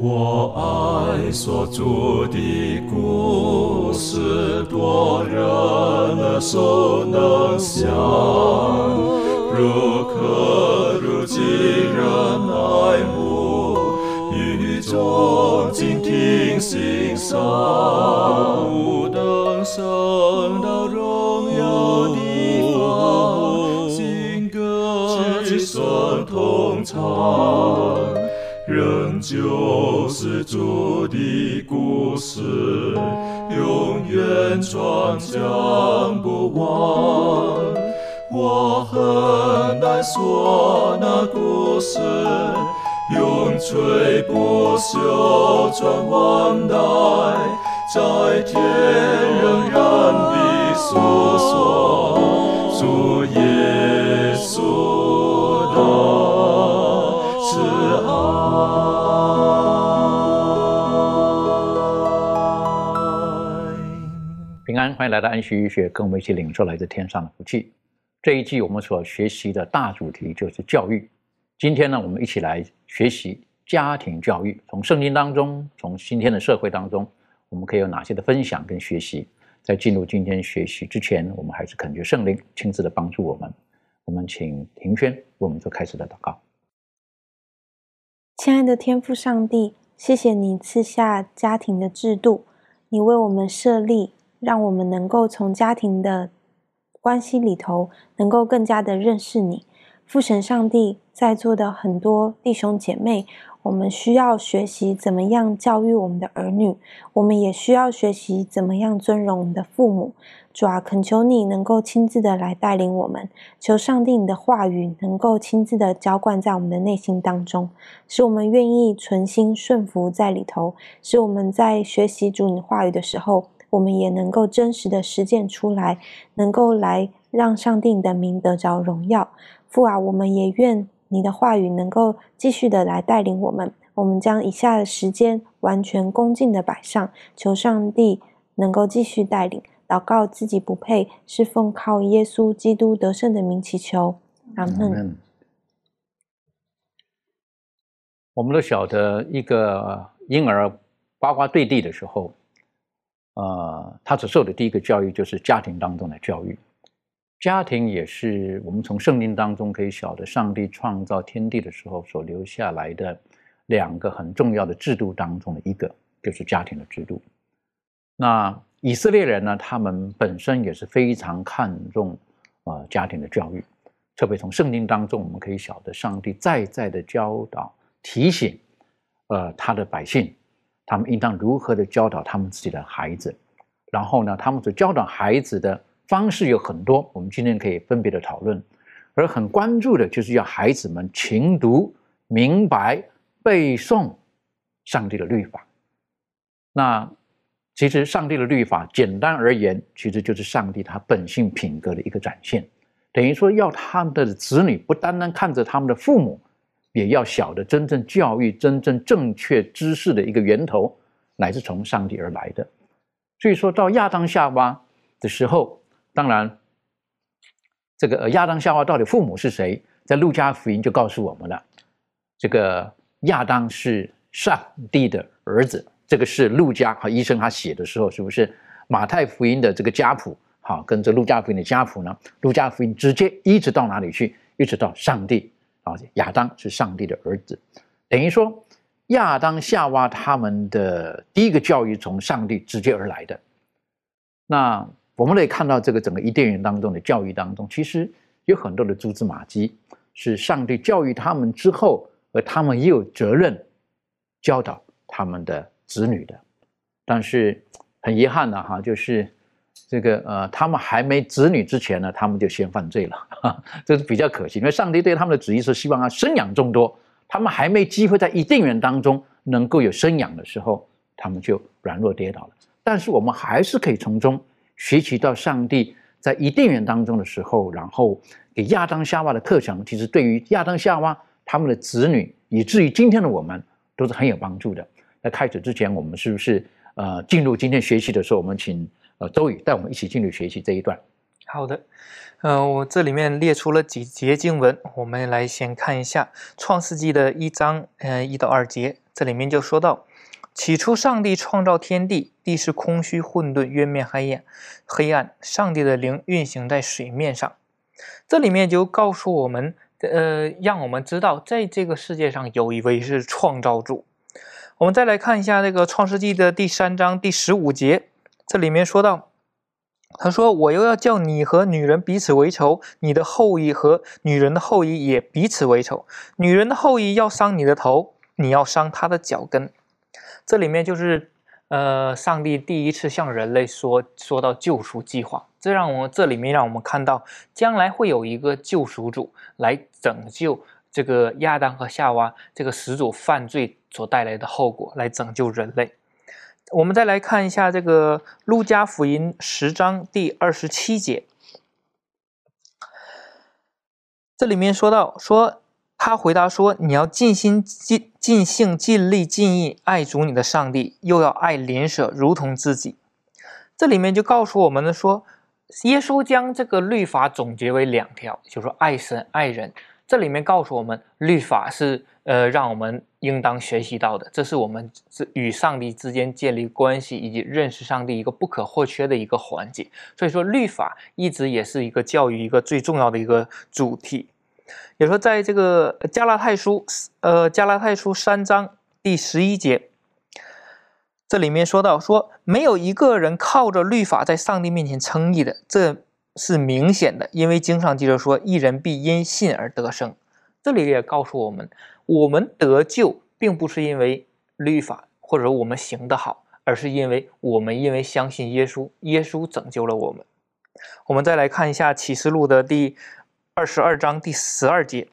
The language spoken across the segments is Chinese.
我爱所住的故事，多人耳熟能详，如可如饥人爱慕，语中静听心声，远传讲不完。我很难说那故事，永垂不朽传万代，在天仍然的诉说主耶稣欢迎来到安息医学，跟我们一起领受来自天上的福气。这一季我们所学习的大主题就是教育。今天呢，我们一起来学习家庭教育。从圣经当中，从今天的社会当中，我们可以有哪些的分享跟学习？在进入今天学习之前，我们还是恳求圣灵亲自的帮助我们。我们请庭轩为我们做开始的祷告。亲爱的天父上帝，谢谢你赐下家庭的制度，你为我们设立，让我们能够从家庭的关系里头，能够更加的认识你。父神上帝，在座的很多弟兄姐妹，我们需要学习怎么样教育我们的儿女，我们也需要学习怎么样尊荣我们的父母。主啊，恳求你能够亲自的来带领我们，求上帝你的话语能够亲自的浇灌在我们的内心当中，使我们愿意存心顺服在里头，使我们在学习主你话语的时候，我们也能够真实的实践出来，能够来让上帝你的名得着荣耀。父啊，我们也愿你的话语能够继续的来带领我们。我们将以下的时间完全恭敬的摆上，求上帝能够继续带领。祷告自己不配，是奉靠耶稣基督得胜的名祈求。阿门。我们都晓得，一个婴儿呱呱坠地的时候，呃，他所受的第一个教育就是家庭当中的教育。家庭也是我们从圣经当中可以晓得，上帝创造天地的时候所留下来的两个很重要的制度当中的一个，就是家庭的制度。那以色列人呢，他们本身也是非常看重呃家庭的教育，特别从圣经当中我们可以晓得，上帝再再的教导提醒，呃他的百姓，他们应当如何的教导他们自己的孩子，然后呢，他们所教导孩子的方式有很多，我们今天可以分别的讨论，而很关注的就是要孩子们勤读、明白、背诵上帝的律法，那。其实，上帝的律法，简单而言，其实就是上帝他本性品格的一个展现。等于说，要他们的子女不单单看着他们的父母，也要晓得真正教育、真正正确知识的一个源头，乃是从上帝而来的。所以说到亚当夏娃的时候，当然，这个亚当夏娃到底父母是谁，在路加福音就告诉我们了。这个亚当是上帝的儿子。这个是路加和医生他写的时候，是不是马太福音的这个家谱？好，跟这路加福音的家谱呢？路加福音直接一直到哪里去？一直到上帝啊，亚当是上帝的儿子，等于说亚当夏娃他们的第一个教育从上帝直接而来的。那我们可以看到这个整个伊甸园当中的教育当中，其实有很多的蛛丝马迹，是上帝教育他们之后，而他们也有责任教导他们的。子女的，但是很遗憾的哈，就是这个呃，他们还没子女之前呢，他们就先犯罪了，这是比较可惜。因为上帝对他们的旨意是希望他生养众多，他们还没机会在一定人当中能够有生养的时候，他们就软弱跌倒了。但是我们还是可以从中学习到上帝在一定人当中的时候，然后给亚当夏娃的课程，其实对于亚当夏娃他们的子女，以至于今天的我们，都是很有帮助的。在开始之前，我们是不是呃进入今天学习的时候，我们请呃周宇带我们一起进入学习这一段。好的，嗯，我这里面列出了几节经文，我们来先看一下《创世纪》的一章，嗯，一到二节，这里面就说到：起初，上帝创造天地，地是空虚混沌，渊面黑暗，黑暗。上帝的灵运行在水面上。这里面就告诉我们，呃，让我们知道，在这个世界上有一位是创造主。我们再来看一下这个《创世纪》的第三章第十五节，这里面说到。他说：“我又要叫你和女人彼此为仇，你的后裔和女人的后裔也彼此为仇。女人的后裔要伤你的头，你要伤她的脚跟。”这里面就是，呃，上帝第一次向人类说说到救赎计划。这让我这里面让我们看到，将来会有一个救赎主来拯救这个亚当和夏娃这个始祖犯罪所带来的后果，来拯救人类。我们再来看一下这个《路加福音》十章第二十七节，这里面说到说他回答说：“你要尽心、尽尽性、尽力、尽意爱主你的上帝，又要爱邻舍如同自己。”这里面就告诉我们呢说，耶稣将这个律法总结为两条，就是说爱神、爱人。这里面告诉我们，律法是呃让我们应当学习到的，这是我们与上帝之间建立关系以及认识上帝一个不可或缺的一个环节。所以说，律法一直也是一个教育一个最重要的一个主题。也说，在这个加拉太书，呃，加拉太书三章第十一节，这里面说到说，没有一个人靠着律法在上帝面前称义的，这。是明显的，因为经上记着说：“一人必因信而得生。”这里也告诉我们，我们得救并不是因为律法或者我们行得好，而是因为我们因为相信耶稣，耶稣拯救了我们。我们再来看一下启示录的第二十二章第十二节。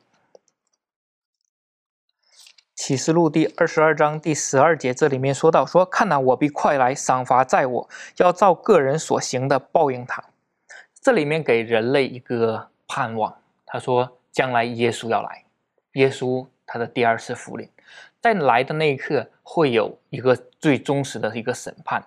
启示录第二十二章第十二节，这里面说到：“说看呐，我必快来，赏罚在我，要照个人所行的报应他。”这里面给人类一个盼望，他说将来耶稣要来，耶稣他的第二次复临，在来的那一刻会有一个最忠实的一个审判，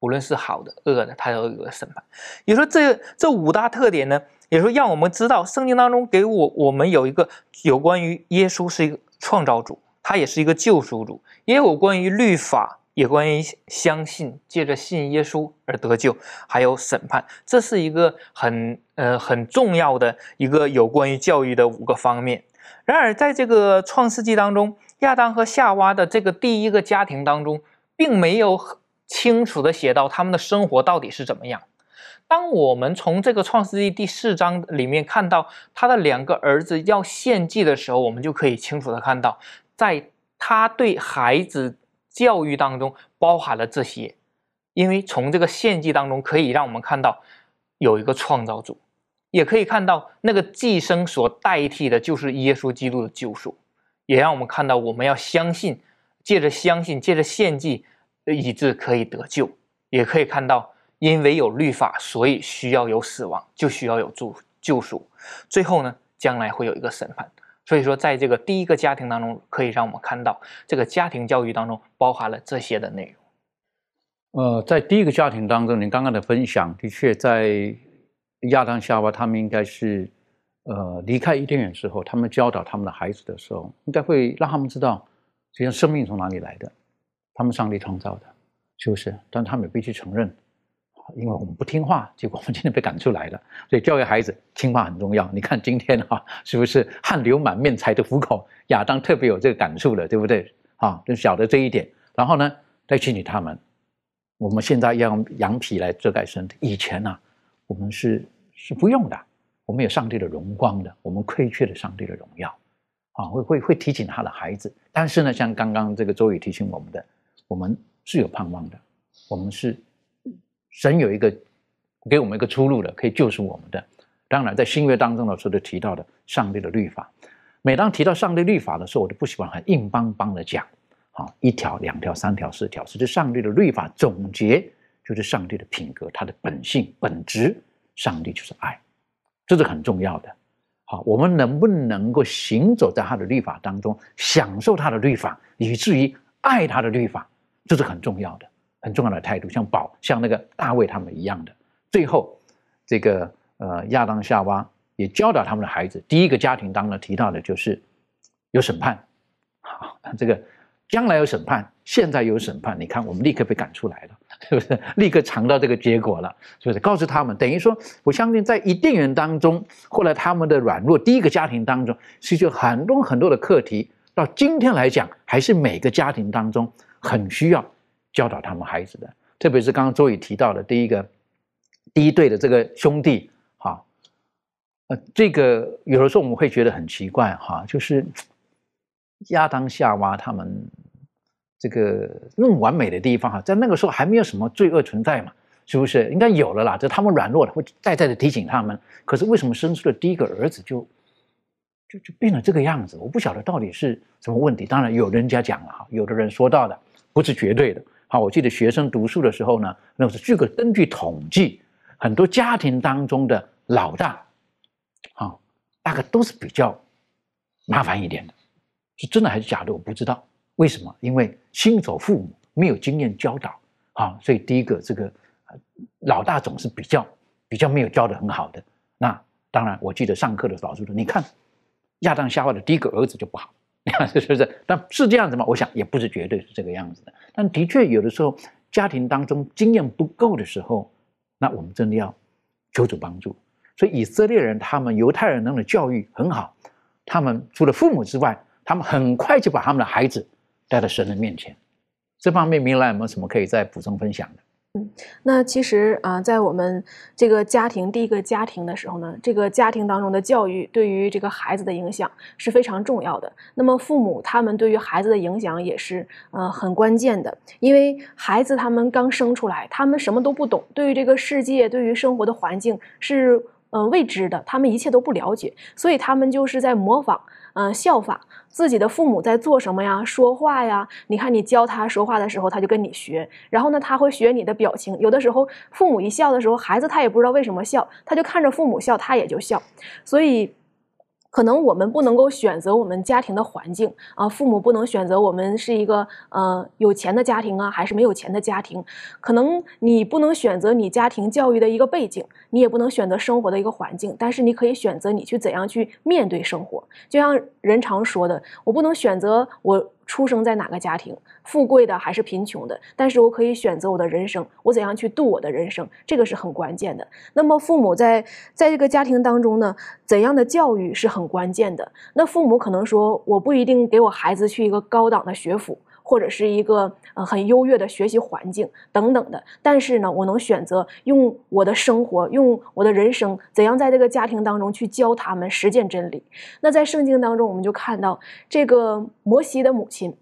无论是好的恶的，他都有个审判。也说这这五大特点呢，也说让我们知道圣经当中给我我们有一个有关于耶稣是一个创造主，他也是一个救赎主，也有关于律法。也关于相信，借着信耶稣而得救，还有审判，这是一个很呃很重要的一个有关于教育的五个方面。然而，在这个创世纪当中，亚当和夏娃的这个第一个家庭当中，并没有很清楚的写到他们的生活到底是怎么样。当我们从这个创世纪第四章里面看到他的两个儿子要献祭的时候，我们就可以清楚的看到，在他对孩子。教育当中包含了这些，因为从这个献祭当中可以让我们看到有一个创造主，也可以看到那个寄生所代替的就是耶稣基督的救赎，也让我们看到我们要相信，借着相信，借着献祭，以致可以得救，也可以看到因为有律法，所以需要有死亡，就需要有救救赎，最后呢，将来会有一个审判。所以说，在这个第一个家庭当中，可以让我们看到这个家庭教育当中包含了这些的内容。呃，在第一个家庭当中，您刚刚的分享的确，在亚当夏娃他们应该是呃离开伊甸园之后，他们教导他们的孩子的时候，应该会让他们知道，实际上生命从哪里来的，他们上帝创造的，是不是？但他们也必须承认。因为我们不听话，结果我们今天被赶出来了。所以教育孩子听话很重要。你看今天哈，是不是汗流满面才得虎口？亚当特别有这个感触的，对不对？啊，就晓得这一点。然后呢，再训练他们。我们现在要用羊皮来遮盖身体，以前呢，我们是是不用的。我们有上帝的荣光的，我们亏缺了上帝的荣耀。啊，会会会提醒他的孩子。但是呢，像刚刚这个周宇提醒我们的，我们是有盼望的。我们是。神有一个给我们一个出路的，可以救赎我们的。当然，在新约当中的时候都提到的上帝的律法。每当提到上帝律法的时候，我都不喜欢很硬邦邦的讲，好一条、两条、三条、四条。实际上帝的律法总结就是上帝的品格，他的本性本质。上帝就是爱，这是很重要的。好，我们能不能够行走在他的律法当中，享受他的律法，以至于爱他的律法，这是很重要的。很重要的态度，像宝，像那个大卫他们一样的。最后，这个呃亚当夏娃也教导他们的孩子，第一个家庭当中提到的就是有审判，好，这个将来有审判，现在有审判，你看我们立刻被赶出来了，是不是？立刻尝到这个结果了，是不是？告诉他们，等于说，我相信在伊甸园当中，后来他们的软弱，第一个家庭当中，其实很多很多的课题，到今天来讲，还是每个家庭当中很需要教导他们孩子的，特别是刚刚周宇提到的第一个。第一对的这个兄弟，哈，呃，这个有的时候我们会觉得很奇怪，哈，就是亚当夏娃他们这个那么完美的地方，哈，在那个时候还没有什么罪恶存在嘛，是不是？应该有了啦，这他们软弱了，会再再的提醒他们。可是为什么生出的第一个儿子就就就变了这个样子？我不晓得到底是什么问题。当然有人家讲了，哈，有的人说到的不是绝对的。好，我记得学生读书的时候呢，那是这个根据统计。很多家庭当中的老大，啊，大概都是比较麻烦一点的，是真的还是假的？我不知道为什么，因为新手父母没有经验教导，啊，所以第一个这个老大总是比较比较没有教的很好的。那当然，我记得上课的老师说，你看亚当夏娃的第一个儿子就不好，是不是？但是这样子吗？我想也不是绝对是这个样子的。但的确有的时候家庭当中经验不够的时候。那我们真的要求主帮助，所以以色列人他们犹太人那的教育很好，他们除了父母之外，他们很快就把他们的孩子带到神的面前。这方面，明兰有没有什么可以再补充分享的？嗯，那其实啊，在我们这个家庭第一个家庭的时候呢，这个家庭当中的教育对于这个孩子的影响是非常重要的。那么父母他们对于孩子的影响也是呃很关键的，因为孩子他们刚生出来，他们什么都不懂，对于这个世界，对于生活的环境是呃未知的，他们一切都不了解，所以他们就是在模仿，嗯，效法。自己的父母在做什么呀？说话呀？你看你教他说话的时候，他就跟你学。然后呢，他会学你的表情。有的时候，父母一笑的时候，孩子他也不知道为什么笑，他就看着父母笑，他也就笑。所以。可能我们不能够选择我们家庭的环境啊，父母不能选择我们是一个呃有钱的家庭啊，还是没有钱的家庭。可能你不能选择你家庭教育的一个背景，你也不能选择生活的一个环境，但是你可以选择你去怎样去面对生活。就像人常说的，我不能选择我。出生在哪个家庭，富贵的还是贫穷的？但是我可以选择我的人生，我怎样去度我的人生，这个是很关键的。那么父母在在这个家庭当中呢，怎样的教育是很关键的？那父母可能说，我不一定给我孩子去一个高档的学府，或者是一个呃很优越的学习环境等等的。但是呢，我能选择用我的生活，用我的人生，怎样在这个家庭当中去教他们实践真理。那在圣经当中，我们就看到这个摩西的母亲。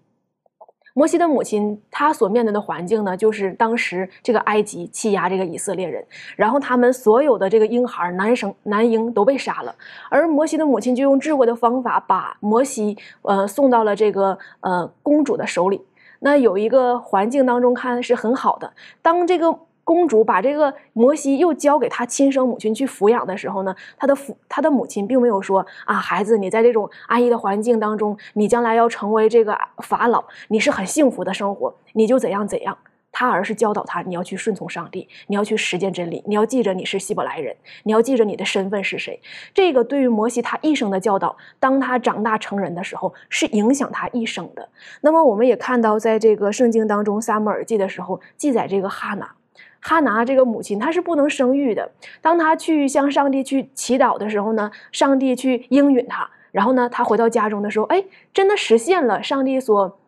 摩西的母亲，她所面对的环境呢，就是当时这个埃及欺压这个以色列人，然后他们所有的这个婴孩男生男婴都被杀了，而摩西的母亲就用智慧的方法把摩西呃送到了这个呃公主的手里。那有一个环境当中看是很好的，当这个。公主把这个摩西又交给她亲生母亲去抚养的时候呢，她的父她的母亲并没有说啊，孩子，你在这种安逸的环境当中，你将来要成为这个法老，你是很幸福的生活，你就怎样怎样。他而是教导他，你要去顺从上帝，你要去实践真理，你要记着你是希伯来人，你要记着你的身份是谁。这个对于摩西他一生的教导，当他长大成人的时候，是影响他一生的。那么我们也看到，在这个圣经当中，撒母耳记的时候记载这个哈拿。哈拿这个母亲，她是不能生育的。当她去向上帝去祈祷的时候呢，上帝去应允她。然后呢，她回到家中的时候，哎，真的实现了上帝所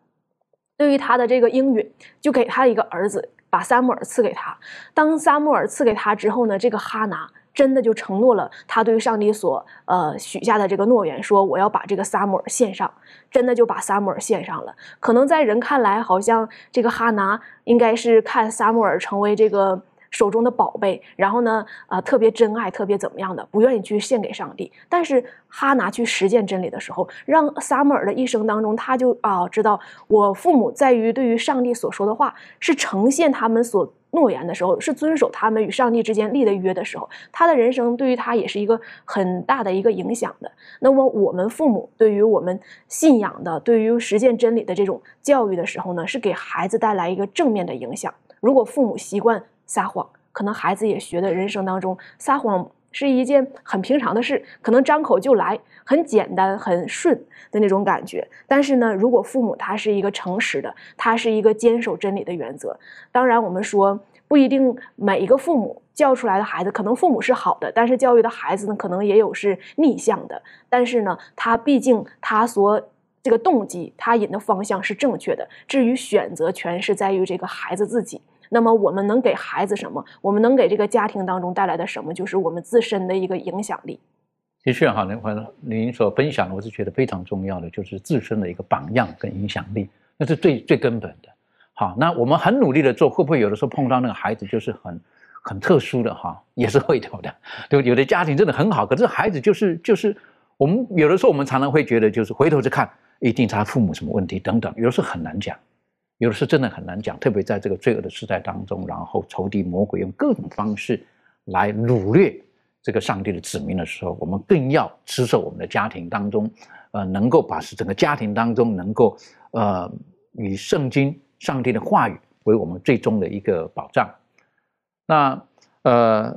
对于她的这个应允，就给她一个儿子，把撒母耳赐给她。当撒母耳赐给她之后呢，这个哈拿。真的就承诺了他对上帝所呃许下的这个诺言，说我要把这个撒母耳献上，真的就把撒母耳献上了。可能在人看来，好像这个哈拿应该是看撒母耳成为这个手中的宝贝，然后呢，啊特别珍爱，特别怎么样的，不愿意去献给上帝。但是哈拿去实践真理的时候，让撒母耳的一生当中，他就啊知道我父母在于对于上帝所说的话是呈现他们所。诺言的时候是遵守他们与上帝之间立的约的时候，他的人生对于他也是一个很大的一个影响的。那么我们父母对于我们信仰的、对于实践真理的这种教育的时候呢，是给孩子带来一个正面的影响。如果父母习惯撒谎，可能孩子也学的人生当中撒谎是一件很平常的事，可能张口就来，很简单、很顺的那种感觉。但是呢，如果父母他是一个诚实的，他是一个坚守真理的原则，当然我们说不一定每一个父母教出来的孩子，可能父母是好的，但是教育的孩子呢，可能也有是逆向的。但是呢，他毕竟他所这个动机，他引的方向是正确的。至于选择权是在于这个孩子自己。那么我们能给孩子什么？我们能给这个家庭当中带来的什么？就是我们自身的一个影响力。的确哈，您您所分享的，我是觉得非常重要的，就是自身的一个榜样跟影响力，那是最最根本的。好，那我们很努力的做，会不会有的时候碰到那个孩子就是很很特殊的哈，也是会有的。对，有的家庭真的很好，可是孩子就是就是我们有的时候我们常常会觉得，就是回头去看，一定他父母什么问题等等，有的时候很难讲。有的是真的很难讲，特别在这个罪恶的时代当中，然后仇敌魔鬼用各种方式来掳掠这个上帝的子民的时候，我们更要持守我们的家庭当中，呃，能够把整个家庭当中能够呃以圣经上帝的话语为我们最终的一个保障。那呃，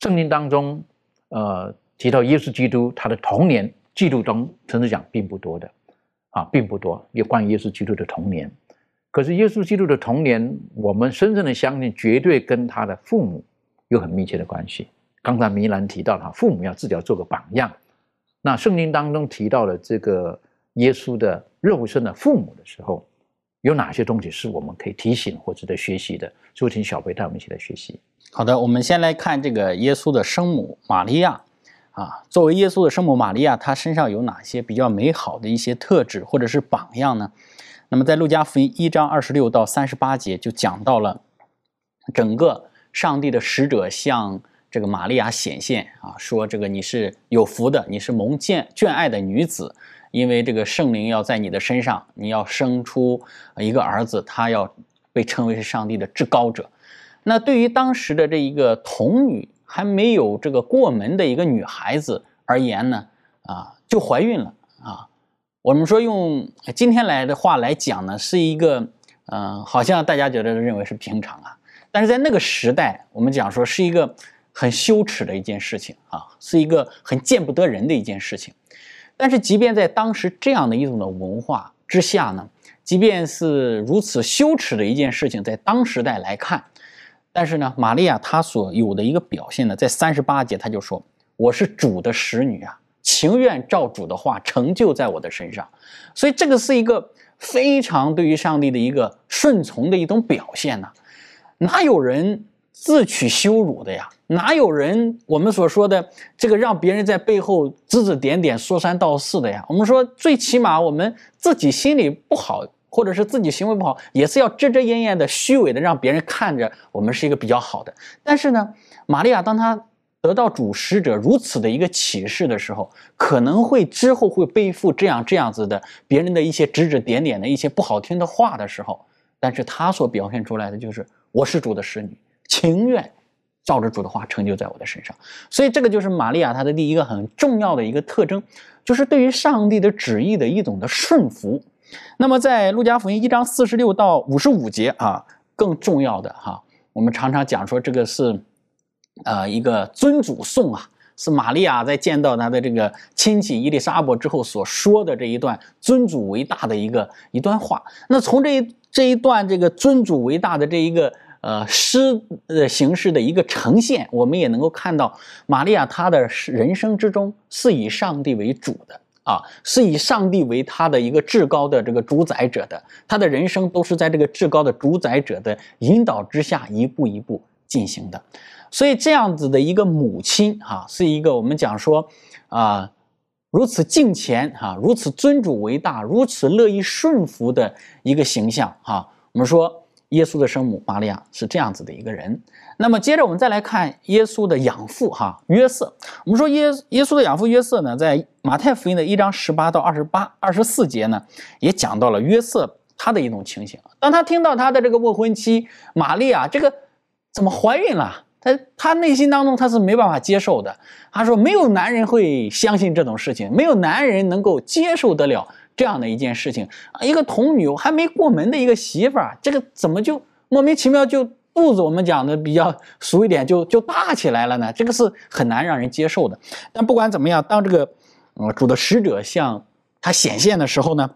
圣经当中呃提到耶稣基督他的童年记录中，甚至讲并不多的啊，并不多有关于耶稣基督的童年。可是耶稣基督的童年，我们深深的相信，绝对跟他的父母有很密切的关系。刚才米兰提到了，父母要自己要做个榜样。那圣经当中提到了这个耶稣的肉身的父母的时候，有哪些东西是我们可以提醒或值得学习的？就，请小贝带我们一起来学习。好的，我们先来看这个耶稣的生母玛利亚啊，作为耶稣的生母玛利亚，她身上有哪些比较美好的一些特质或者是榜样呢？那么，在路加福音一章二十六到三十八节就讲到了整个上帝的使者向这个玛利亚显现啊，说这个你是有福的，你是蒙眷眷爱的女子，因为这个圣灵要在你的身上，你要生出一个儿子，他要被称为是上帝的至高者。那对于当时的这一个童女还没有这个过门的一个女孩子而言呢，啊，就怀孕了啊。我们说用今天来的话来讲呢，是一个，嗯，好像大家觉得认为是平常啊，但是在那个时代，我们讲说是一个很羞耻的一件事情啊，是一个很见不得人的一件事情。但是即便在当时这样的一种的文化之下呢，即便是如此羞耻的一件事情，在当时代来看，但是呢，玛利亚她所有的一个表现呢，在三十八节，她就说：“我是主的使女啊。”情愿照主的话成就在我的身上，所以这个是一个非常对于上帝的一个顺从的一种表现呢。哪有人自取羞辱的呀？哪有人我们所说的这个让别人在背后指指点点、说三道四的呀？我们说最起码我们自己心里不好，或者是自己行为不好，也是要遮遮掩掩的、虚伪的，让别人看着我们是一个比较好的。但是呢，玛利亚当她。得到主使者如此的一个启示的时候，可能会之后会背负这样这样子的别人的一些指指点点的一些不好听的话的时候，但是他所表现出来的就是我是主的使女，情愿照着主的话成就在我的身上。所以这个就是玛利亚她的第一个很重要的一个特征，就是对于上帝的旨意的一种的顺服。那么在路加福音一章四十六到五十五节啊，更重要的哈，我们常常讲说这个是。呃，一个尊主颂啊，是玛利亚在见到她的这个亲戚伊丽莎白之后所说的这一段尊主为大的一个一段话。那从这一这一段这个尊主为大的这一个呃诗的形式的一个呈现，我们也能够看到玛利亚她的人生之中是以上帝为主的啊，是以上帝为她的一个至高的这个主宰者的，她的人生都是在这个至高的主宰者的引导之下一步一步进行的。所以这样子的一个母亲，哈，是一个我们讲说，啊，如此敬虔，哈，如此尊主为大，如此乐意顺服的一个形象，哈。我们说耶稣的生母玛利亚是这样子的一个人。那么接着我们再来看耶稣的养父，哈，约瑟。我们说耶耶稣的养父约瑟呢，在马太福音的一章十八到二十八、二十四节呢，也讲到了约瑟他的一种情形。当他听到他的这个未婚妻玛利亚这个怎么怀孕了？他他内心当中他是没办法接受的。他说：“没有男人会相信这种事情，没有男人能够接受得了这样的一件事情。一个童女还没过门的一个媳妇儿，这个怎么就莫名其妙就肚子我们讲的比较俗一点，就就大起来了呢？这个是很难让人接受的。但不管怎么样，当这个呃主的使者向他显现的时候呢，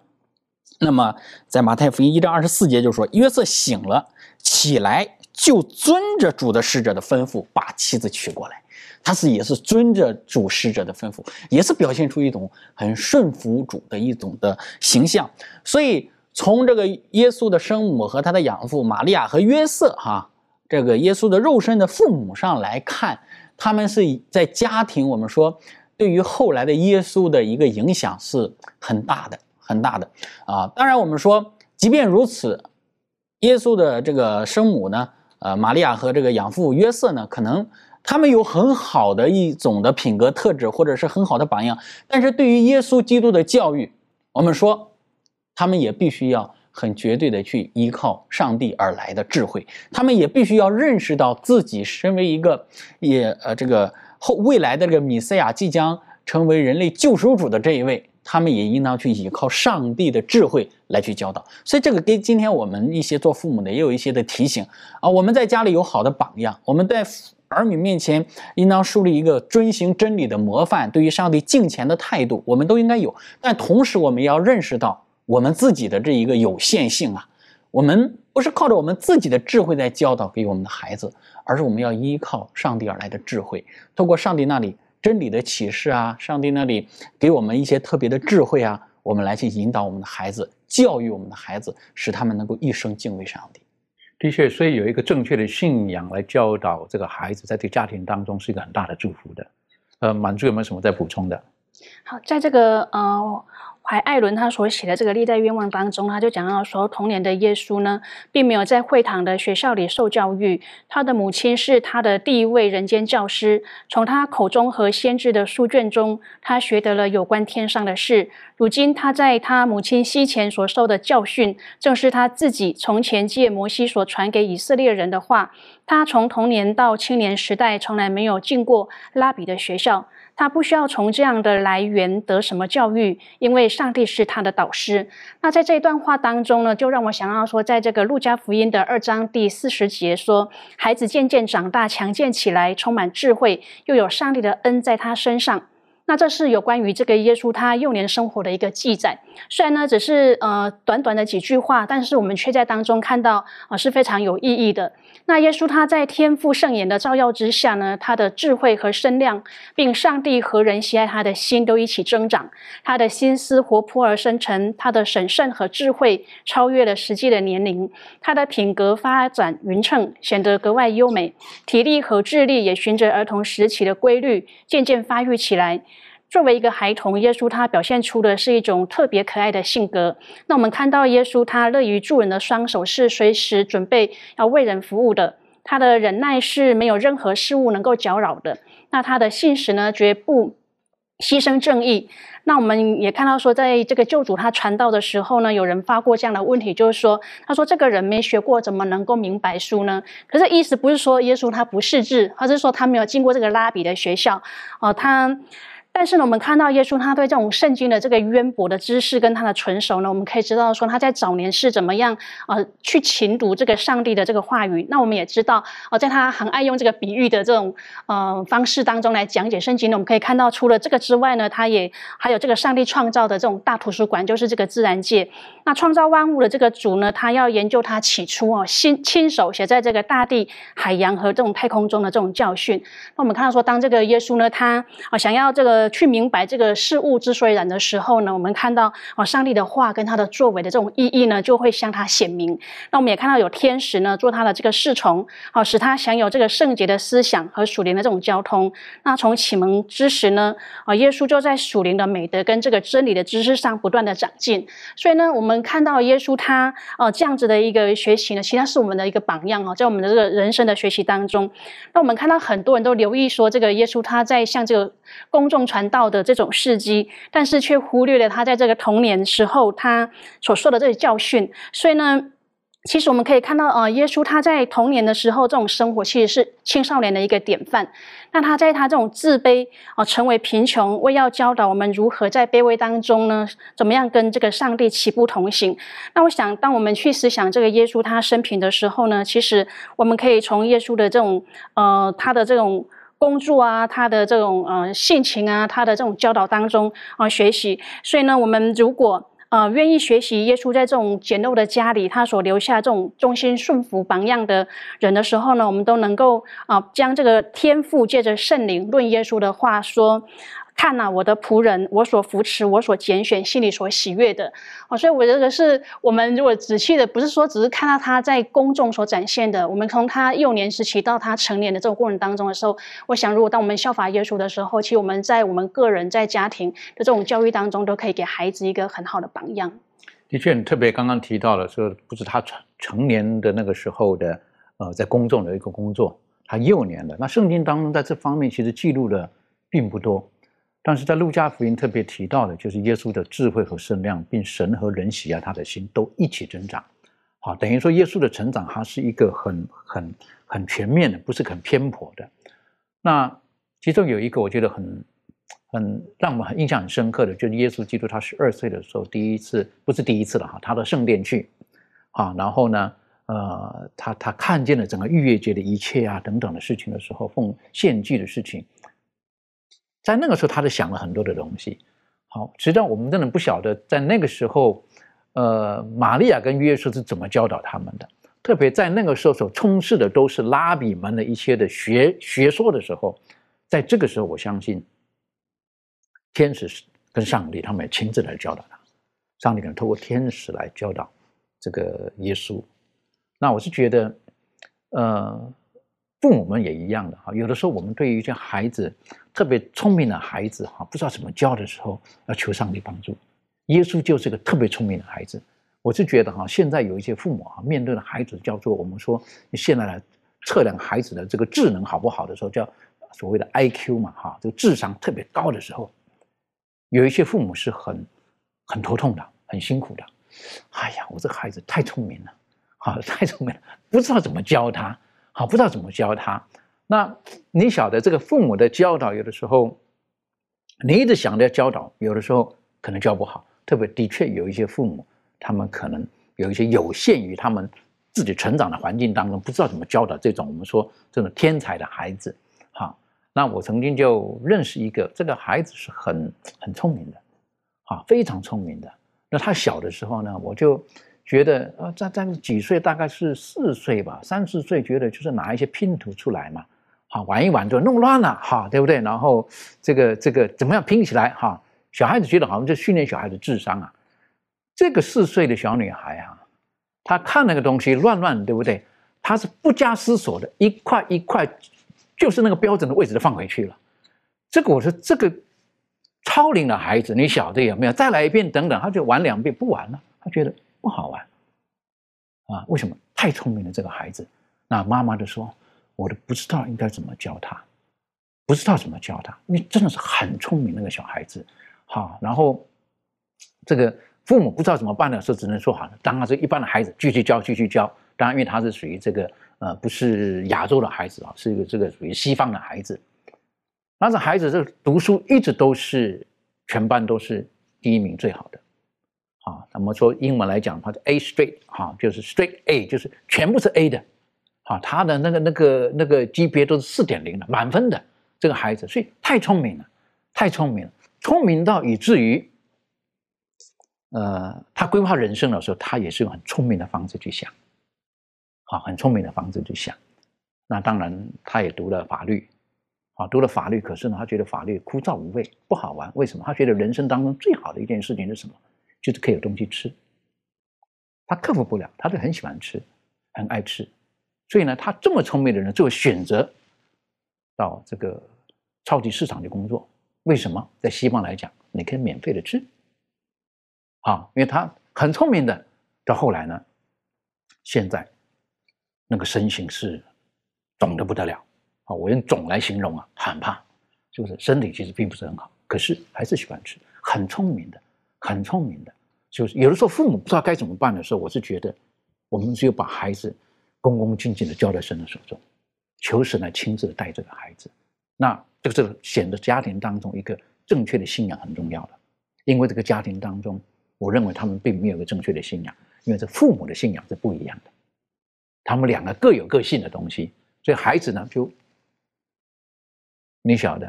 那么在马太福音一章二十四节就说，约瑟醒了起来，就遵着主的使者的吩咐，把妻子娶过来。他是也是遵着主使者的吩咐，也是表现出一种很顺服主的一种的形象。所以从这个耶稣的生母和他的养父玛利亚和约瑟哈，这个耶稣的肉身的父母上来看，他们是在家庭，我们说对于后来的耶稣的一个影响是很大的，很大的啊。当然我们说，即便如此，耶稣的这个生母呢，呃，玛利亚和这个养父约瑟呢，可能。他们有很好的一种的品格特质，或者是很好的榜样，但是对于耶稣基督的教育，我们说，他们也必须要很绝对的去依靠上帝而来的智慧，他们也必须要认识到自己身为一个也呃这个后未来的这个米赛亚即将成为人类救赎主的这一位，他们也应当去依靠上帝的智慧来去教导。所以这个跟今天我们一些做父母的也有一些的提醒啊，我们在家里有好的榜样，我们在。儿女面前应当树立一个遵行真理的模范，对于上帝敬虔的态度，我们都应该有。但同时，我们要认识到我们自己的这一个有限性啊，我们不是靠着我们自己的智慧在教导给我们的孩子，而是我们要依靠上帝而来的智慧，透过上帝那里真理的启示啊，上帝那里给我们一些特别的智慧啊，我们来去引导我们的孩子，教育我们的孩子，使他们能够一生敬畏上帝。的确，所以有一个正确的信仰来教导这个孩子，在这个家庭当中是一个很大的祝福的。呃，满足有没有什么再补充的？好，在这个呃。怀艾伦他所写的这个历代愿望当中，他就讲到说，童年的耶稣呢，并没有在会堂的学校里受教育，他的母亲是他的第一位人间教师，从他口中和先知的书卷中，他学得了有关天上的事。如今他在他母亲西前所受的教训，正是他自己从前借摩西所传给以色列人的话。他从童年到青年时代，从来没有进过拉比的学校。他不需要从这样的来源得什么教育，因为上帝是他的导师。那在这一段话当中呢，就让我想到说，在这个路加福音的二章第四十节说，孩子渐渐长大，强健起来，充满智慧，又有上帝的恩在他身上。那这是有关于这个耶稣他幼年生活的一个记载，虽然呢只是呃短短的几句话，但是我们却在当中看到啊是非常有意义的。那耶稣他在天赋圣眼的照耀之下呢，他的智慧和身量，并上帝和人喜爱他的心都一起增长，他的心思活泼而深沉，他的审慎和智慧超越了实际的年龄，他的品格发展匀称，显得格外优美，体力和智力也循着儿童时期的规律渐渐发育起来。作为一个孩童，耶稣他表现出的是一种特别可爱的性格。那我们看到耶稣他乐于助人的双手是随时准备要为人服务的，他的忍耐是没有任何事物能够搅扰的。那他的信实呢，绝不牺牲正义。那我们也看到说，在这个救主他传道的时候呢，有人发过这样的问题，就是说，他说这个人没学过，怎么能够明白书呢？可是意思不是说耶稣他不识字，而是说他没有进过这个拉比的学校哦，他。但是呢，我们看到耶稣他对这种圣经的这个渊博的知识跟他的纯熟呢，我们可以知道说他在早年是怎么样呃去勤读这个上帝的这个话语。那我们也知道哦，在他很爱用这个比喻的这种呃方式当中来讲解圣经呢，我们可以看到除了这个之外呢，他也还有这个上帝创造的这种大图书馆，就是这个自然界。那创造万物的这个主呢，他要研究他起初哦亲亲手写在这个大地、海洋和这种太空中的这种教训。那我们看到说，当这个耶稣呢，他啊想要这个。呃，去明白这个事物之所以然的时候呢，我们看到哦，上帝的话跟他的作为的这种意义呢，就会向他显明。那我们也看到有天使呢，做他的这个侍从，好使他享有这个圣洁的思想和属灵的这种交通。那从启蒙之时呢，啊，耶稣就在属灵的美德跟这个真理的知识上不断的长进。所以呢，我们看到耶稣他呃这样子的一个学习呢，其实是我们的一个榜样哦，在我们的这个人生的学习当中。那我们看到很多人都留意说，这个耶稣他在向这个公众。传道的这种事迹，但是却忽略了他在这个童年时候他所受的这些教训。所以呢，其实我们可以看到，呃，耶稣他在童年的时候这种生活，其实是青少年的一个典范。那他在他这种自卑啊，成为贫穷，为要教导我们如何在卑微当中呢，怎么样跟这个上帝齐步同行。那我想，当我们去思想这个耶稣他生平的时候呢，其实我们可以从耶稣的这种呃，他的这种工作啊，他的这种呃性情啊，他的这种教导当中啊学习。所以呢，我们如果呃，愿意学习耶稣在这种简陋的家里，他所留下这种忠心顺服榜样的人的时候呢，我们都能够啊，将这个天赋借着圣灵论耶稣的话说。看呐，我的仆人，我所扶持，我所拣选，心里所喜悦的哦，所以我这个是我们如果仔细的，不是说只是看到他在公众所展现的，我们从他幼年时期到他成年的这种过程当中的时候，我想，如果当我们效法耶稣的时候，其实我们在我们个人在家庭的这种教育当中，都可以给孩子一个很好的榜样。的确，特别刚刚提到了说，不是他成成年的那个时候的，呃，在公众的一个工作，他幼年的那圣经当中在这方面其实记录的并不多。但是在路加福音特别提到的，就是耶稣的智慧和圣量，并神和人喜爱他的心都一起增长。好，等于说耶稣的成长，它是一个很很很全面的，不是很偏颇的。那其中有一个我觉得很很让我们很印象很深刻的，就是耶稣基督他十二岁的时候，第一次不是第一次了哈，他到圣殿去，啊，然后呢，呃，他他看见了整个逾越节的一切啊等等的事情的时候，奉献祭的事情。在那个时候，他就想了很多的东西。好，实际上我们真的不晓得，在那个时候，呃，玛利亚跟约瑟是怎么教导他们的。特别在那个时候所充斥的都是拉比们的一些的学学说的时候，在这个时候，我相信天使跟上帝他们也亲自来教导他。上帝可能透过天使来教导这个耶稣。那我是觉得，呃。父母们也一样的哈，有的时候我们对于一些孩子特别聪明的孩子哈，不知道怎么教的时候，要求上帝帮助。耶稣就是个特别聪明的孩子，我是觉得哈，现在有一些父母哈，面对的孩子叫做我们说你现在来测量孩子的这个智能好不好的时候，叫所谓的 I Q 嘛哈，这个智商特别高的时候，有一些父母是很很头痛的，很辛苦的。哎呀，我这个孩子太聪明了，哈，太聪明了，不知道怎么教他。好，不知道怎么教他。那你晓得这个父母的教导，有的时候你一直想着教导，有的时候可能教不好。特别的确有一些父母，他们可能有一些有限于他们自己成长的环境当中，不知道怎么教导这种我们说这种天才的孩子。好，那我曾经就认识一个，这个孩子是很很聪明的，啊，非常聪明的。那他小的时候呢，我就。觉得呃，在在几岁，大概是四岁吧，三四岁，觉得就是拿一些拼图出来嘛，好玩一玩就弄乱了，哈，对不对？然后这个这个怎么样拼起来？哈，小孩子觉得好像就训练小孩子智商啊。这个四岁的小女孩啊，她看那个东西乱乱，对不对？她是不加思索的，一块一块，就是那个标准的位置都放回去了。这个我说这个超龄的孩子，你晓得有没有？再来一遍，等等，他就玩两遍不玩了，他觉得。不好玩啊？为什么？太聪明了，这个孩子。那妈妈就说：“我都不知道应该怎么教他，不知道怎么教他。因为真的是很聪明那个小孩子。”好，然后这个父母不知道怎么办的时候，只能说：“好了，当他是一般的孩子，继续教，继续教。”当然，因为他是属于这个呃，不是亚洲的孩子啊，是一个这个属于西方的孩子。那这孩子这读书一直都是全班都是第一名，最好的。啊，那么说英文来讲，它是 A straight，哈，就是 straight A，就是全部是 A 的，啊，他的那个那个那个级别都是四点零的，满分的这个孩子，所以太聪明了，太聪明了，聪明到以至于，呃，他规划人生的时候，他也是用很聪明的方式去想，啊，很聪明的方式去想。那当然，他也读了法律，啊，读了法律，可是呢，他觉得法律枯燥无味，不好玩。为什么？他觉得人生当中最好的一件事情是什么？就是可以有东西吃，他克服不了，他就很喜欢吃，很爱吃，所以呢，他这么聪明的人，最后选择到这个超级市场去工作。为什么？在西方来讲，你可以免费的吃，啊，因为他很聪明的。到后来呢，现在那个身形是肿的不得了，啊，我用肿来形容啊，很胖，就是？身体其实并不是很好，可是还是喜欢吃，很聪明的。很聪明的，就是有的时候父母不知道该怎么办的时候，我是觉得我们只有把孩子恭恭敬敬的交在神的手中，求神来亲自带这个孩子。那这个是显得家庭当中一个正确的信仰很重要的，因为这个家庭当中，我认为他们并没有一个正确的信仰，因为这父母的信仰是不一样的，他们两个各有各信的东西，所以孩子呢就你晓得，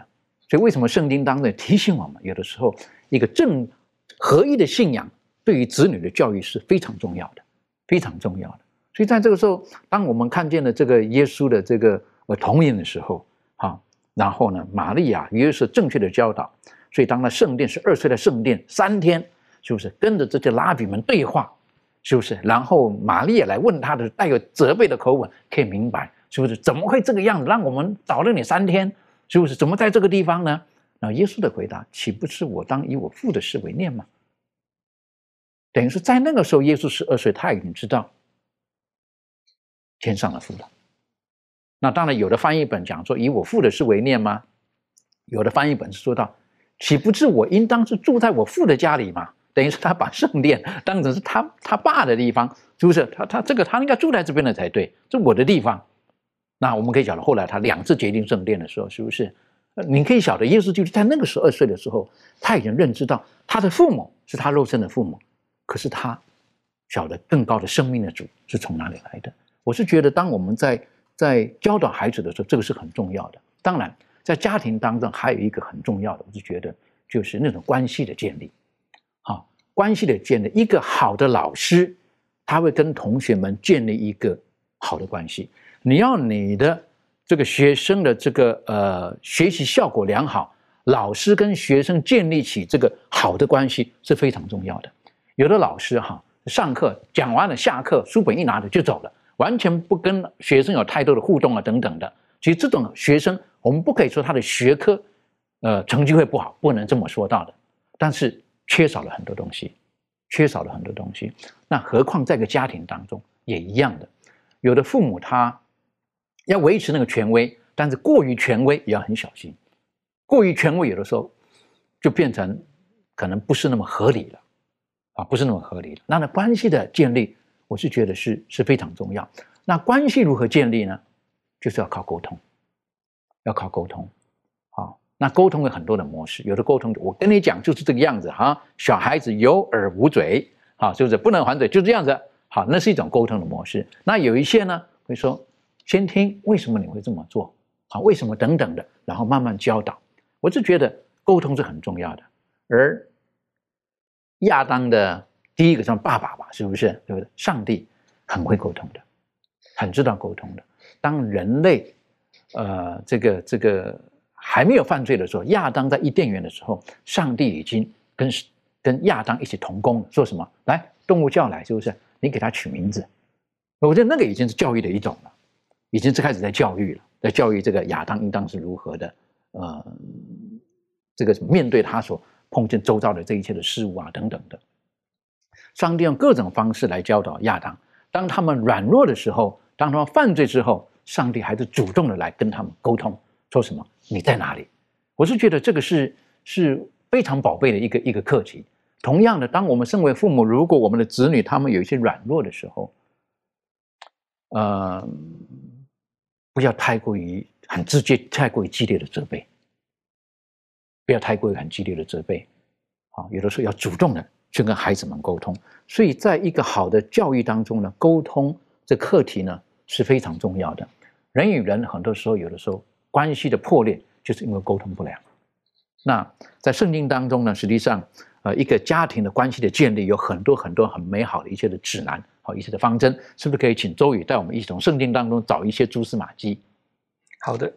所以为什么圣经当中提醒我们，有的时候一个正合一的信仰对于子女的教育是非常重要的，非常重要的。所以在这个时候，当我们看见了这个耶稣的这个呃童年的时候，哈，然后呢，玛利亚约瑟正确的教导，所以当他圣殿是二岁的圣殿三天，是不是跟着这些拉比们对话，是不是？然后玛利亚来问他的带有责备的口吻，可以明白是不是？怎么会这个样子？让我们找了你三天。是不是？怎么在这个地方呢？那耶稣的回答岂不是我当以我父的事为念吗？等于是在那个时候，耶稣十二岁，他已经知道天上的父了。那当然，有的翻译本讲说以我父的事为念吗？有的翻译本是说到，岂不是我应当是住在我父的家里吗？等于是他把圣殿当成是他他爸的地方，是不是？他他这个他应该住在这边的才对，这我的地方。那我们可以晓得，后来他两次决定圣殿的时候，是不是？你可以晓得，耶稣就是在那个十二岁的时候，他已经认知到他的父母是他肉身的父母，可是他晓得更高的生命的主是从哪里来的。我是觉得，当我们在在教导孩子的时候，这个是很重要的。当然，在家庭当中还有一个很重要的，我是觉得就是那种关系的建立。好，关系的建立，一个好的老师，他会跟同学们建立一个好的关系。你要你的这个学生的这个呃学习效果良好，老师跟学生建立起这个好的关系是非常重要的。有的老师哈，上课讲完了，下课书本一拿着就走了，完全不跟学生有太多的互动啊等等的。其实这种学生，我们不可以说他的学科呃成绩会不好，不能这么说到的。但是缺少了很多东西，缺少了很多东西。那何况在个家庭当中也一样的，有的父母他。要维持那个权威，但是过于权威也要很小心。过于权威有的时候就变成可能不是那么合理了，啊，不是那么合理了。那那关系的建立，我是觉得是是非常重要。那关系如何建立呢？就是要靠沟通，要靠沟通。好，那沟通有很多的模式，有的沟通我跟你讲就是这个样子哈。小孩子有耳无嘴，啊，是不是不能还嘴？就这样子。好，那是一种沟通的模式。那有一些呢会说。先听为什么你会这么做，好，为什么等等的，然后慢慢教导。我是觉得沟通是很重要的。而亚当的第一个像爸爸吧，是不是？对不对？上帝很会沟通的，很知道沟通的。当人类呃这个这个还没有犯罪的时候，亚当在伊甸园的时候，上帝已经跟跟亚当一起同工，说什么？来，动物叫来，是不是？你给他取名字。我觉得那个已经是教育的一种了。已经是开始在教育了，在教育这个亚当应当是如何的，呃，这个面对他所碰见周遭的这一切的事物啊等等的。上帝用各种方式来教导亚当，当他们软弱的时候，当他们犯罪之后，上帝还是主动的来跟他们沟通，说什么你在哪里？我是觉得这个是是非常宝贝的一个一个课题。同样的，当我们身为父母，如果我们的子女他们有一些软弱的时候，呃。不要太过于很直接、太过于激烈的责备，不要太过于很激烈的责备，啊，有的时候要主动的去跟孩子们沟通。所以，在一个好的教育当中呢，沟通这课题呢是非常重要的。人与人很多时候，有的时候关系的破裂，就是因为沟通不良。那在圣经当中呢，实际上，呃，一个家庭的关系的建立，有很多很多很美好的一些的指南。好一些的方针，是不是可以请周宇带我们一起从圣经当中找一些蛛丝马迹？好的，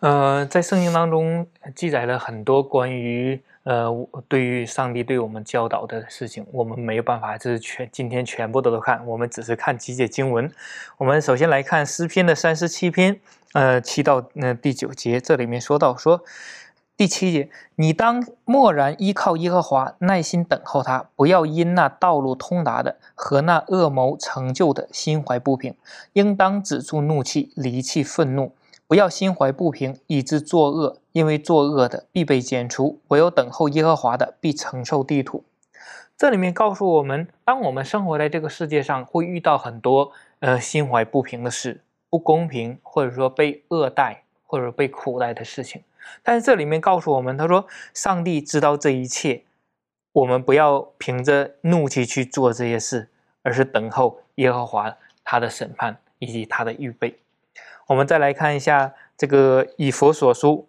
呃，在圣经当中记载了很多关于呃对于上帝对我们教导的事情，我们没有办法这是全今天全部都都看，我们只是看几节经文。我们首先来看诗篇的三十七篇，呃，七到那第九节，这里面说到说。第七节，你当默然依靠耶和华，耐心等候他，不要因那道路通达的和那恶谋成就的心怀不平，应当止住怒气，离弃愤怒，不要心怀不平，以致作恶，因为作恶的必被剪除，唯有等候耶和华的必承受地土。这里面告诉我们，当我们生活在这个世界上，会遇到很多呃心怀不平的事，不公平，或者说被恶待或者被苦待的事情。但是这里面告诉我们，他说上帝知道这一切，我们不要凭着怒气去做这些事，而是等候耶和华他的审判以及他的预备。我们再来看一下这个以佛所书。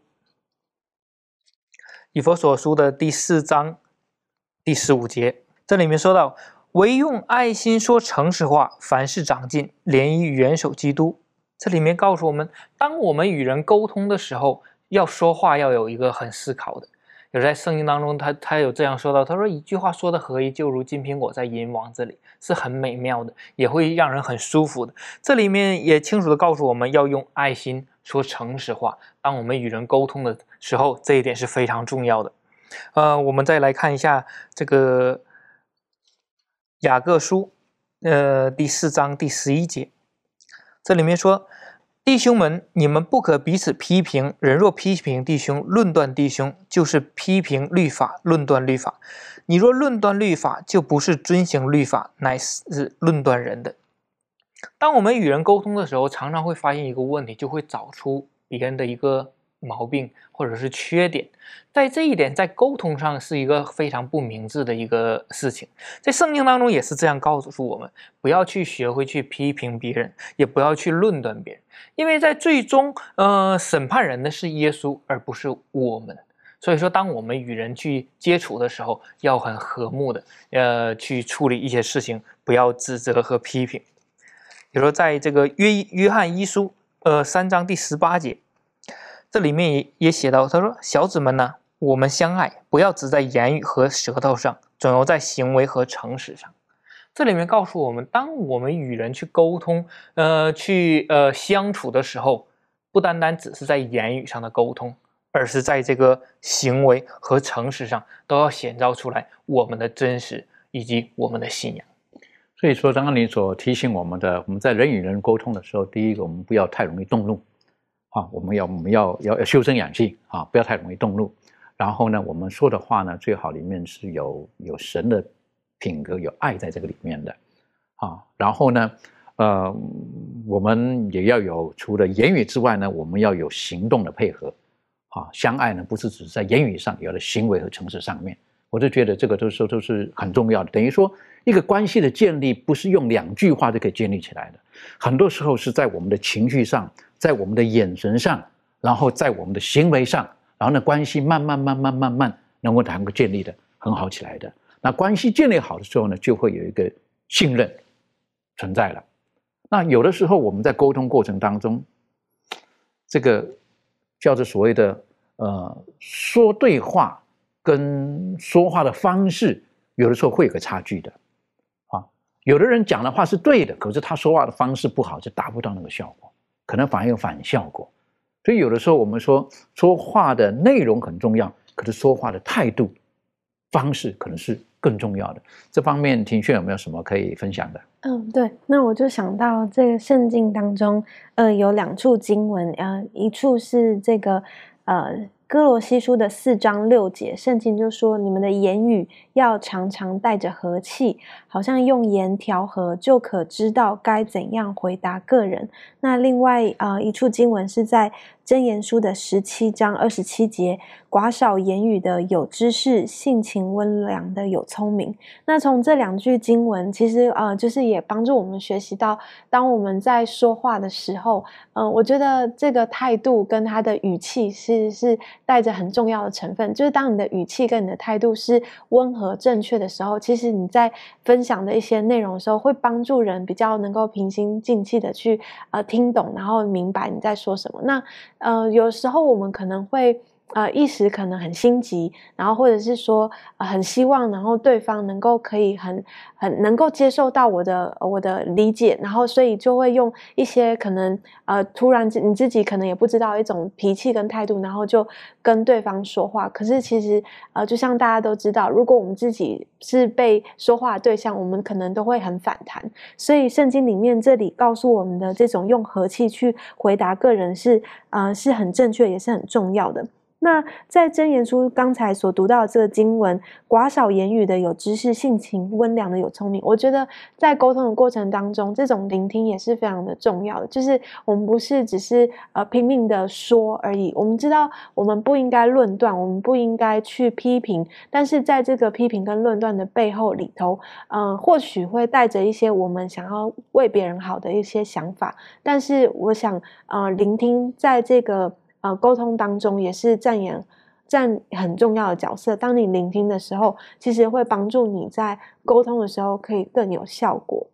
以佛所书的第四章第十五节，这里面说到：“唯用爱心说诚实话，凡事长进，连于元首基督。”这里面告诉我们，当我们与人沟通的时候，要说话要有一个很思考的。有在圣经当中，他他有这样说到：“他说一句话说的合一，就如金苹果在银王这里，是很美妙的，也会让人很舒服的。”这里面也清楚的告诉我们要用爱心说诚实话。当我们与人沟通的时候，这一点是非常重要的。呃，我们再来看一下这个雅各书，呃，第四章第十一节，这里面说：“弟兄们，你们不可彼此批评。人若批评弟兄、论断弟兄，就是批评律法、论断律法。你若论断律法，就不是遵行律法，乃是论断人的。”当我们与人沟通的时候，常常会发现一个问题，就会找出。别人的一个毛病或者是缺点，在这一点在沟通上是一个非常不明智的一个事情。在圣经当中也是这样告诉我们，不要去学会去批评别人，也不要去论断别人，因为在最终，呃，审判人的是耶稣，而不是我们。所以说，当我们与人去接触的时候，要很和睦的，呃，去处理一些事情，不要指责和批评。比如说，在这个约约翰一书。呃，三章第十八节，这里面也也写到，他说：“小子们呢，我们相爱，不要只在言语和舌头上，总要在行为和诚实上。”这里面告诉我们，当我们与人去沟通，呃，去呃相处的时候，不单单只是在言语上的沟通，而是在这个行为和诚实上，都要显照出来我们的真实以及我们的信仰。所以说，刚刚你所提醒我们的，我们在人与人沟通的时候，第一个，我们不要太容易动怒，啊，我们要我们要要要修身养性啊，不要太容易动怒。然后呢，我们说的话呢，最好里面是有有神的品格、有爱在这个里面的，啊，然后呢，呃，我们也要有除了言语之外呢，我们要有行动的配合，啊，相爱呢不是只是在言语上，有的行为和诚实上面，我就觉得这个都是都是很重要的，等于说。一个关系的建立不是用两句话就可以建立起来的，很多时候是在我们的情绪上，在我们的眼神上，然后在我们的行为上，然后呢，关系慢慢慢慢慢慢能够能够建立的很好起来的。那关系建立好的时候呢，就会有一个信任存在了。那有的时候我们在沟通过程当中，这个叫做所谓的呃说对话跟说话的方式，有的时候会有个差距的啊。有的人讲的话是对的，可是他说话的方式不好，就达不到那个效果，可能反而有反效果。所以有的时候我们说说话的内容很重要，可是说话的态度、方式可能是更重要的。这方面，庭炫有没有什么可以分享的？嗯，对，那我就想到这个圣经当中，呃，有两处经文，呃，一处是这个，呃。哥罗西书的四章六节，圣经就说：“你们的言语要常常带着和气，好像用盐调和，就可知道该怎样回答个人。”那另外啊，一处经文是在。真言书的十七章二十七节，寡少言语的有知识，性情温良的有聪明。那从这两句经文，其实呃，就是也帮助我们学习到，当我们在说话的时候，嗯，我觉得这个态度跟他的语气是是带着很重要的成分。就是当你的语气跟你的态度是温和正确的时候，其实你在分享的一些内容的时候，会帮助人比较能够平心静气的去呃听懂，然后明白你在说什么。那嗯，有时候我们可能会。呃，一时可能很心急，然后或者是说很希望，然后对方能够可以很很能够接受到我的我的理解，然后所以就会用一些可能呃突然你自己可能也不知道一种脾气跟态度，然后就跟对方说话。可是其实呃，就像大家都知道，如果我们自己是被说话的对象，我们可能都会很反弹。所以圣经里面这里告诉我们的这种用和气去回答个人是呃是很正确，也是很重要的。那在真言书刚才所读到的这个经文，寡少言语的有知识，性情温良的有聪明。我觉得在沟通的过程当中，这种聆听也是非常的重要的。就是我们不是只是呃拼命的说而已，我们知道我们不应该论断，我们不应该去批评，但是在这个批评跟论断的背后里头，嗯，或许会带着一些我们想要为别人好的一些想法。但是我想，呃，聆听在这个。呃，沟通当中也是扮演占很重要的角色。当你聆听的时候，其实会帮助你在沟通的时候可以更有效果。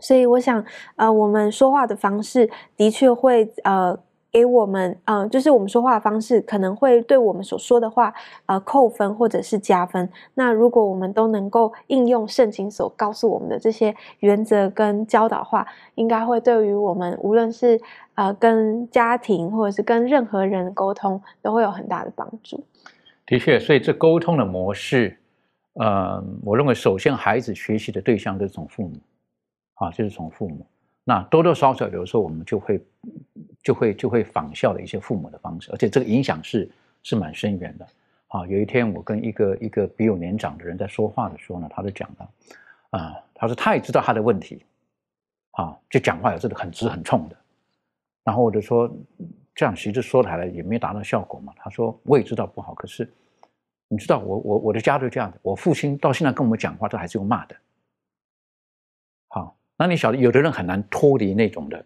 所以，我想，呃，我们说话的方式的确会呃。给我们，嗯，就是我们说话的方式可能会对我们所说的话，呃，扣分或者是加分。那如果我们都能够应用圣经所告诉我们的这些原则跟教导话，应该会对于我们无论是呃跟家庭或者是跟任何人沟通，都会有很大的帮助。的确，所以这沟通的模式，呃，我认为首先孩子学习的对象就是从父母，啊，就是从父母。那多多少少有的时候我们就会。就会就会仿效的一些父母的方式，而且这个影响是是蛮深远的。啊，有一天我跟一个一个比我年长的人在说话的时候呢，他就讲到，啊，他说他也知道他的问题，啊，就讲话也是很直很冲的。然后我就说，这样其实说来了也没达到效果嘛。他说我也知道不好，可是你知道我我我的家就这样的，我父亲到现在跟我们讲话都还是用骂的。好，那你晓得有的人很难脱离那种的。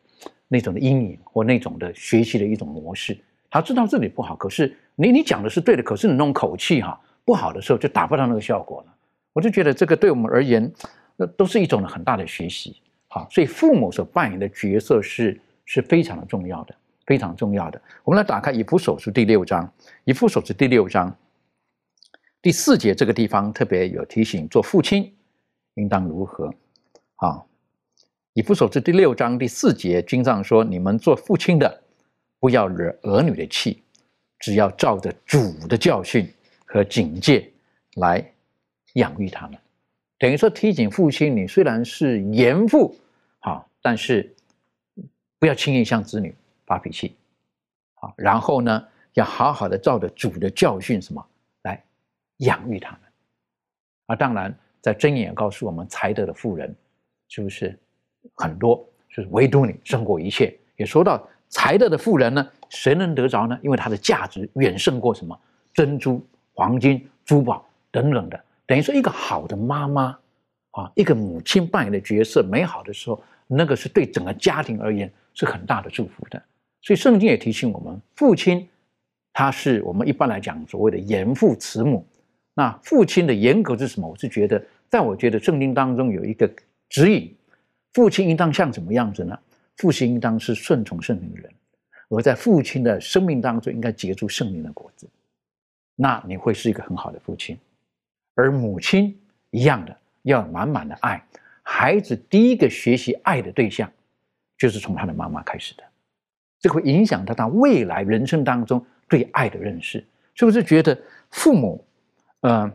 那种的阴影或那种的学习的一种模式，他知道这里不好，可是你你讲的是对的，可是你那种口气哈不好的时候就达不到那个效果了。我就觉得这个对我们而言，那都是一种很大的学习。好，所以父母所扮演的角色是是非常的重要的，非常重要的。我们来打开以弗所书第六章，以弗所书第六章第四节这个地方特别有提醒，做父亲应当如何？好。以弗所书第六章第四节，经上说：“你们做父亲的，不要惹儿女的气，只要照着主的教训和警戒来养育他们。”等于说提醒父亲，你虽然是严父，好，但是不要轻易向子女发脾气，好，然后呢，要好好的照着主的教训什么来养育他们。啊，当然，在箴言告诉我们，才德的妇人，是不是？很多就是唯独你胜过一切。也说到财德的富人呢，谁能得着呢？因为它的价值远胜过什么珍珠、黄金、珠宝等等的。等于说，一个好的妈妈啊，一个母亲扮演的角色美好的时候，那个是对整个家庭而言是很大的祝福的。所以圣经也提醒我们，父亲他是我们一般来讲所谓的严父慈母。那父亲的严格是什么？我是觉得，在我觉得圣经当中有一个指引。父亲应当像什么样子呢？父亲应当是顺从圣灵的人，而在父亲的生命当中应该结出圣灵的果子。那你会是一个很好的父亲。而母亲一样的，要满满的爱。孩子第一个学习爱的对象，就是从他的妈妈开始的。这会影响到他未来人生当中对爱的认识。是不是觉得父母，嗯，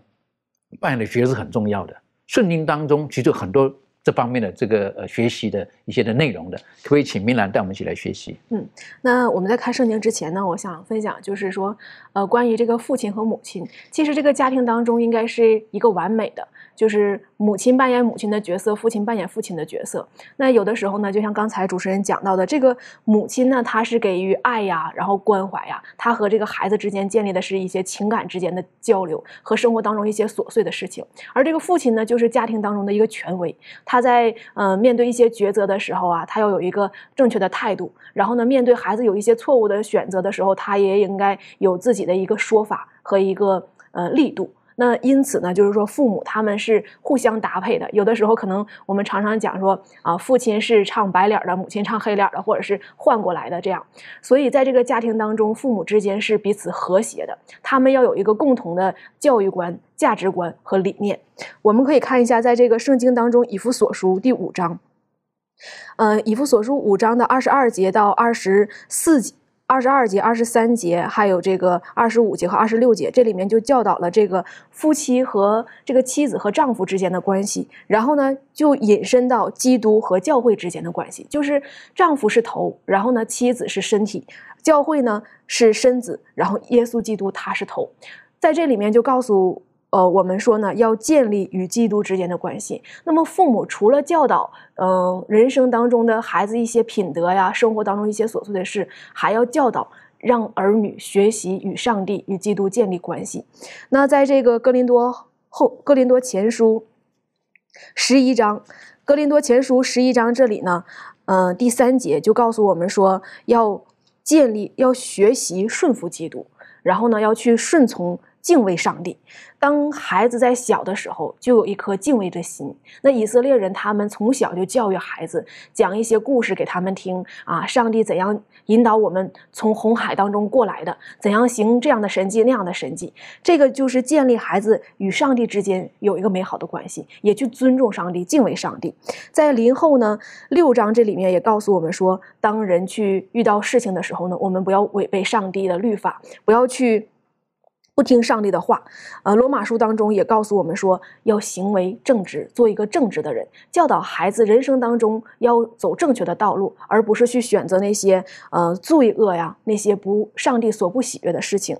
扮演的角色很重要的？圣经当中其实很多。这方面的这个呃学习的一些的内容的，可不可以请明兰带我们一起来学习？嗯，那我们在看圣经之前呢，我想分享就是说，呃，关于这个父亲和母亲，其实这个家庭当中应该是一个完美的。就是母亲扮演母亲的角色，父亲扮演父亲的角色。那有的时候呢，就像刚才主持人讲到的，这个母亲呢，她是给予爱呀，然后关怀呀，她和这个孩子之间建立的是一些情感之间的交流和生活当中一些琐碎的事情。而这个父亲呢，就是家庭当中的一个权威，他在呃面对一些抉择的时候啊，他要有一个正确的态度。然后呢，面对孩子有一些错误的选择的时候，他也应该有自己的一个说法和一个呃力度。那因此呢，就是说父母他们是互相搭配的。有的时候可能我们常常讲说啊，父亲是唱白脸的，母亲唱黑脸的，或者是换过来的这样。所以在这个家庭当中，父母之间是彼此和谐的，他们要有一个共同的教育观、价值观和理念。我们可以看一下，在这个圣经当中，以弗所书第五章，嗯，以弗所书五章的二十二节到二十四节。二十二节、二十三节，还有这个二十五节和二十六节，这里面就教导了这个夫妻和这个妻子和丈夫之间的关系。然后呢，就引申到基督和教会之间的关系，就是丈夫是头，然后呢，妻子是身体，教会呢是身子，然后耶稣基督他是头。在这里面就告诉。呃，我们说呢，要建立与基督之间的关系。那么，父母除了教导，嗯，人生当中的孩子一些品德呀，生活当中一些琐碎的事，还要教导让儿女学习与上帝、与基督建立关系。那在这个哥林多后，哥林多前书十一章，哥林多前书十一章这里呢，嗯，第三节就告诉我们说，要建立，要学习顺服基督，然后呢，要去顺从。敬畏上帝。当孩子在小的时候，就有一颗敬畏的心。那以色列人他们从小就教育孩子，讲一些故事给他们听啊，上帝怎样引导我们从红海当中过来的，怎样行这样的神迹那样的神迹。这个就是建立孩子与上帝之间有一个美好的关系，也去尊重上帝、敬畏上帝。在林后呢六章这里面也告诉我们说，当人去遇到事情的时候呢，我们不要违背上帝的律法，不要去。不听上帝的话，呃，罗马书当中也告诉我们说，要行为正直，做一个正直的人，教导孩子人生当中要走正确的道路，而不是去选择那些呃罪恶呀，那些不上帝所不喜悦的事情。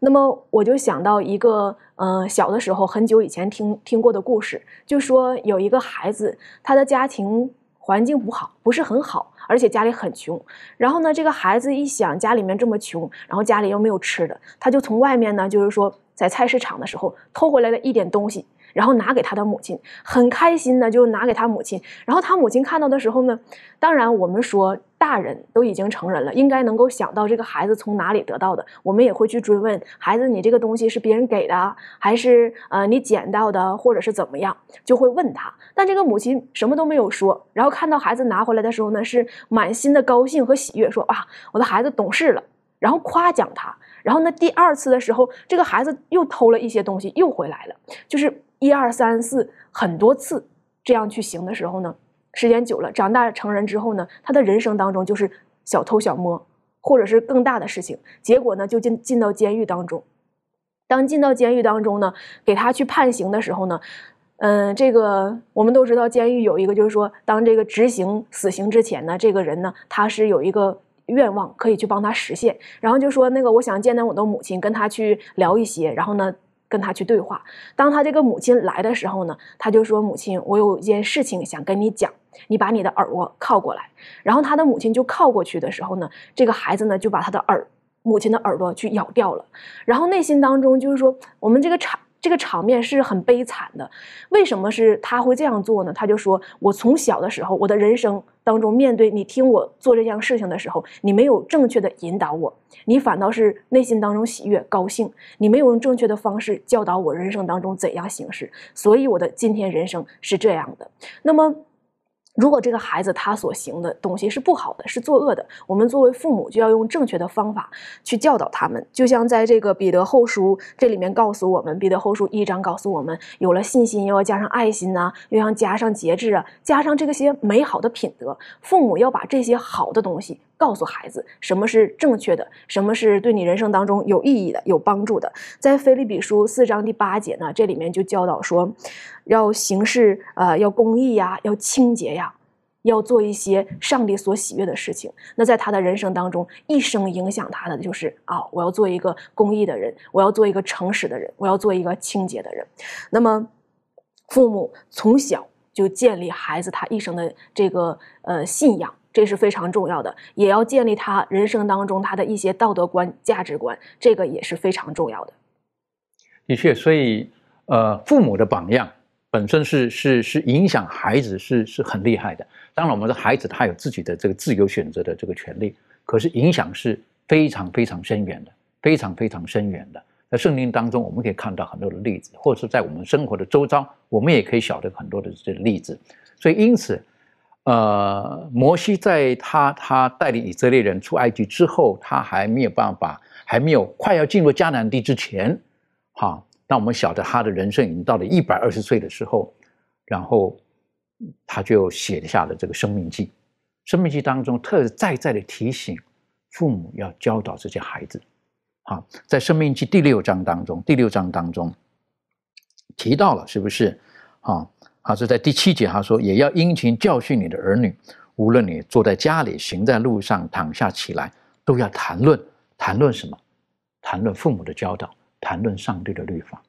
那么我就想到一个，呃，小的时候很久以前听听过的故事，就说有一个孩子，他的家庭环境不好，不是很好。而且家里很穷，然后呢，这个孩子一想家里面这么穷，然后家里又没有吃的，他就从外面呢，就是说在菜市场的时候偷回来了一点东西。然后拿给他的母亲，很开心的就拿给他母亲。然后他母亲看到的时候呢，当然我们说大人都已经成人了，应该能够想到这个孩子从哪里得到的。我们也会去追问孩子，你这个东西是别人给的，还是呃你捡到的，或者是怎么样？就会问他。但这个母亲什么都没有说。然后看到孩子拿回来的时候呢，是满心的高兴和喜悦，说啊，我的孩子懂事了。然后夸奖他。然后呢，第二次的时候，这个孩子又偷了一些东西，又回来了，就是。一二三四很多次这样去行的时候呢，时间久了，长大成人之后呢，他的人生当中就是小偷小摸，或者是更大的事情，结果呢就进进到监狱当中。当进到监狱当中呢，给他去判刑的时候呢，嗯，这个我们都知道，监狱有一个就是说，当这个执行死刑之前呢，这个人呢他是有一个愿望可以去帮他实现，然后就说那个我想见到我的母亲，跟他去聊一些，然后呢。跟他去对话。当他这个母亲来的时候呢，他就说：“母亲，我有一件事情想跟你讲，你把你的耳朵靠过来。”然后他的母亲就靠过去的时候呢，这个孩子呢就把他的耳母亲的耳朵去咬掉了。然后内心当中就是说，我们这个产。这个场面是很悲惨的，为什么是他会这样做呢？他就说：“我从小的时候，我的人生当中，面对你听我做这件事情的时候，你没有正确的引导我，你反倒是内心当中喜悦高兴，你没有用正确的方式教导我人生当中怎样行事，所以我的今天人生是这样的。那么。”如果这个孩子他所行的东西是不好的，是作恶的，我们作为父母就要用正确的方法去教导他们。就像在这个彼得后书这里面告诉我们，彼得后书一章告诉我们，有了信心，又要加上爱心呐，又要加上节制啊，加上这些美好的品德。父母要把这些好的东西告诉孩子，什么是正确的，什么是对你人生当中有意义的、有帮助的。在菲利比书四章第八节呢，这里面就教导说。要行事啊，要公义呀，要清洁呀，要做一些上帝所喜悦的事情。那在他的人生当中，一生影响他的就是啊，我要做一个公义的人，我要做一个诚实的人，我要做一个清洁的人。那么，父母从小就建立孩子他一生的这个呃信仰，这是非常重要的。也要建立他人生当中他的一些道德观、价值观，这个也是非常重要的。的确，所以呃，父母的榜样。本身是是是影响孩子是是很厉害的。当然，我们的孩子他有自己的这个自由选择的这个权利，可是影响是非常非常深远的，非常非常深远的。在圣经当中，我们可以看到很多的例子，或者是在我们生活的周遭，我们也可以晓得很多的这个例子。所以，因此，呃，摩西在他他带领以色列人出埃及之后，他还没有办法，还没有快要进入迦南地之前，哈。那我们晓得他的人生已经到了一百二十岁的时候，然后他就写下了这个《生命记》。《生命记》当中特再再的提醒父母要教导这些孩子。好，在《生命记》第六章当中，第六章当中提到了，是不是？啊，他是在第七节，他说也要殷勤教训你的儿女，无论你坐在家里，行在路上，躺下起来，都要谈论，谈论什么？谈论父母的教导，谈论上帝的律法。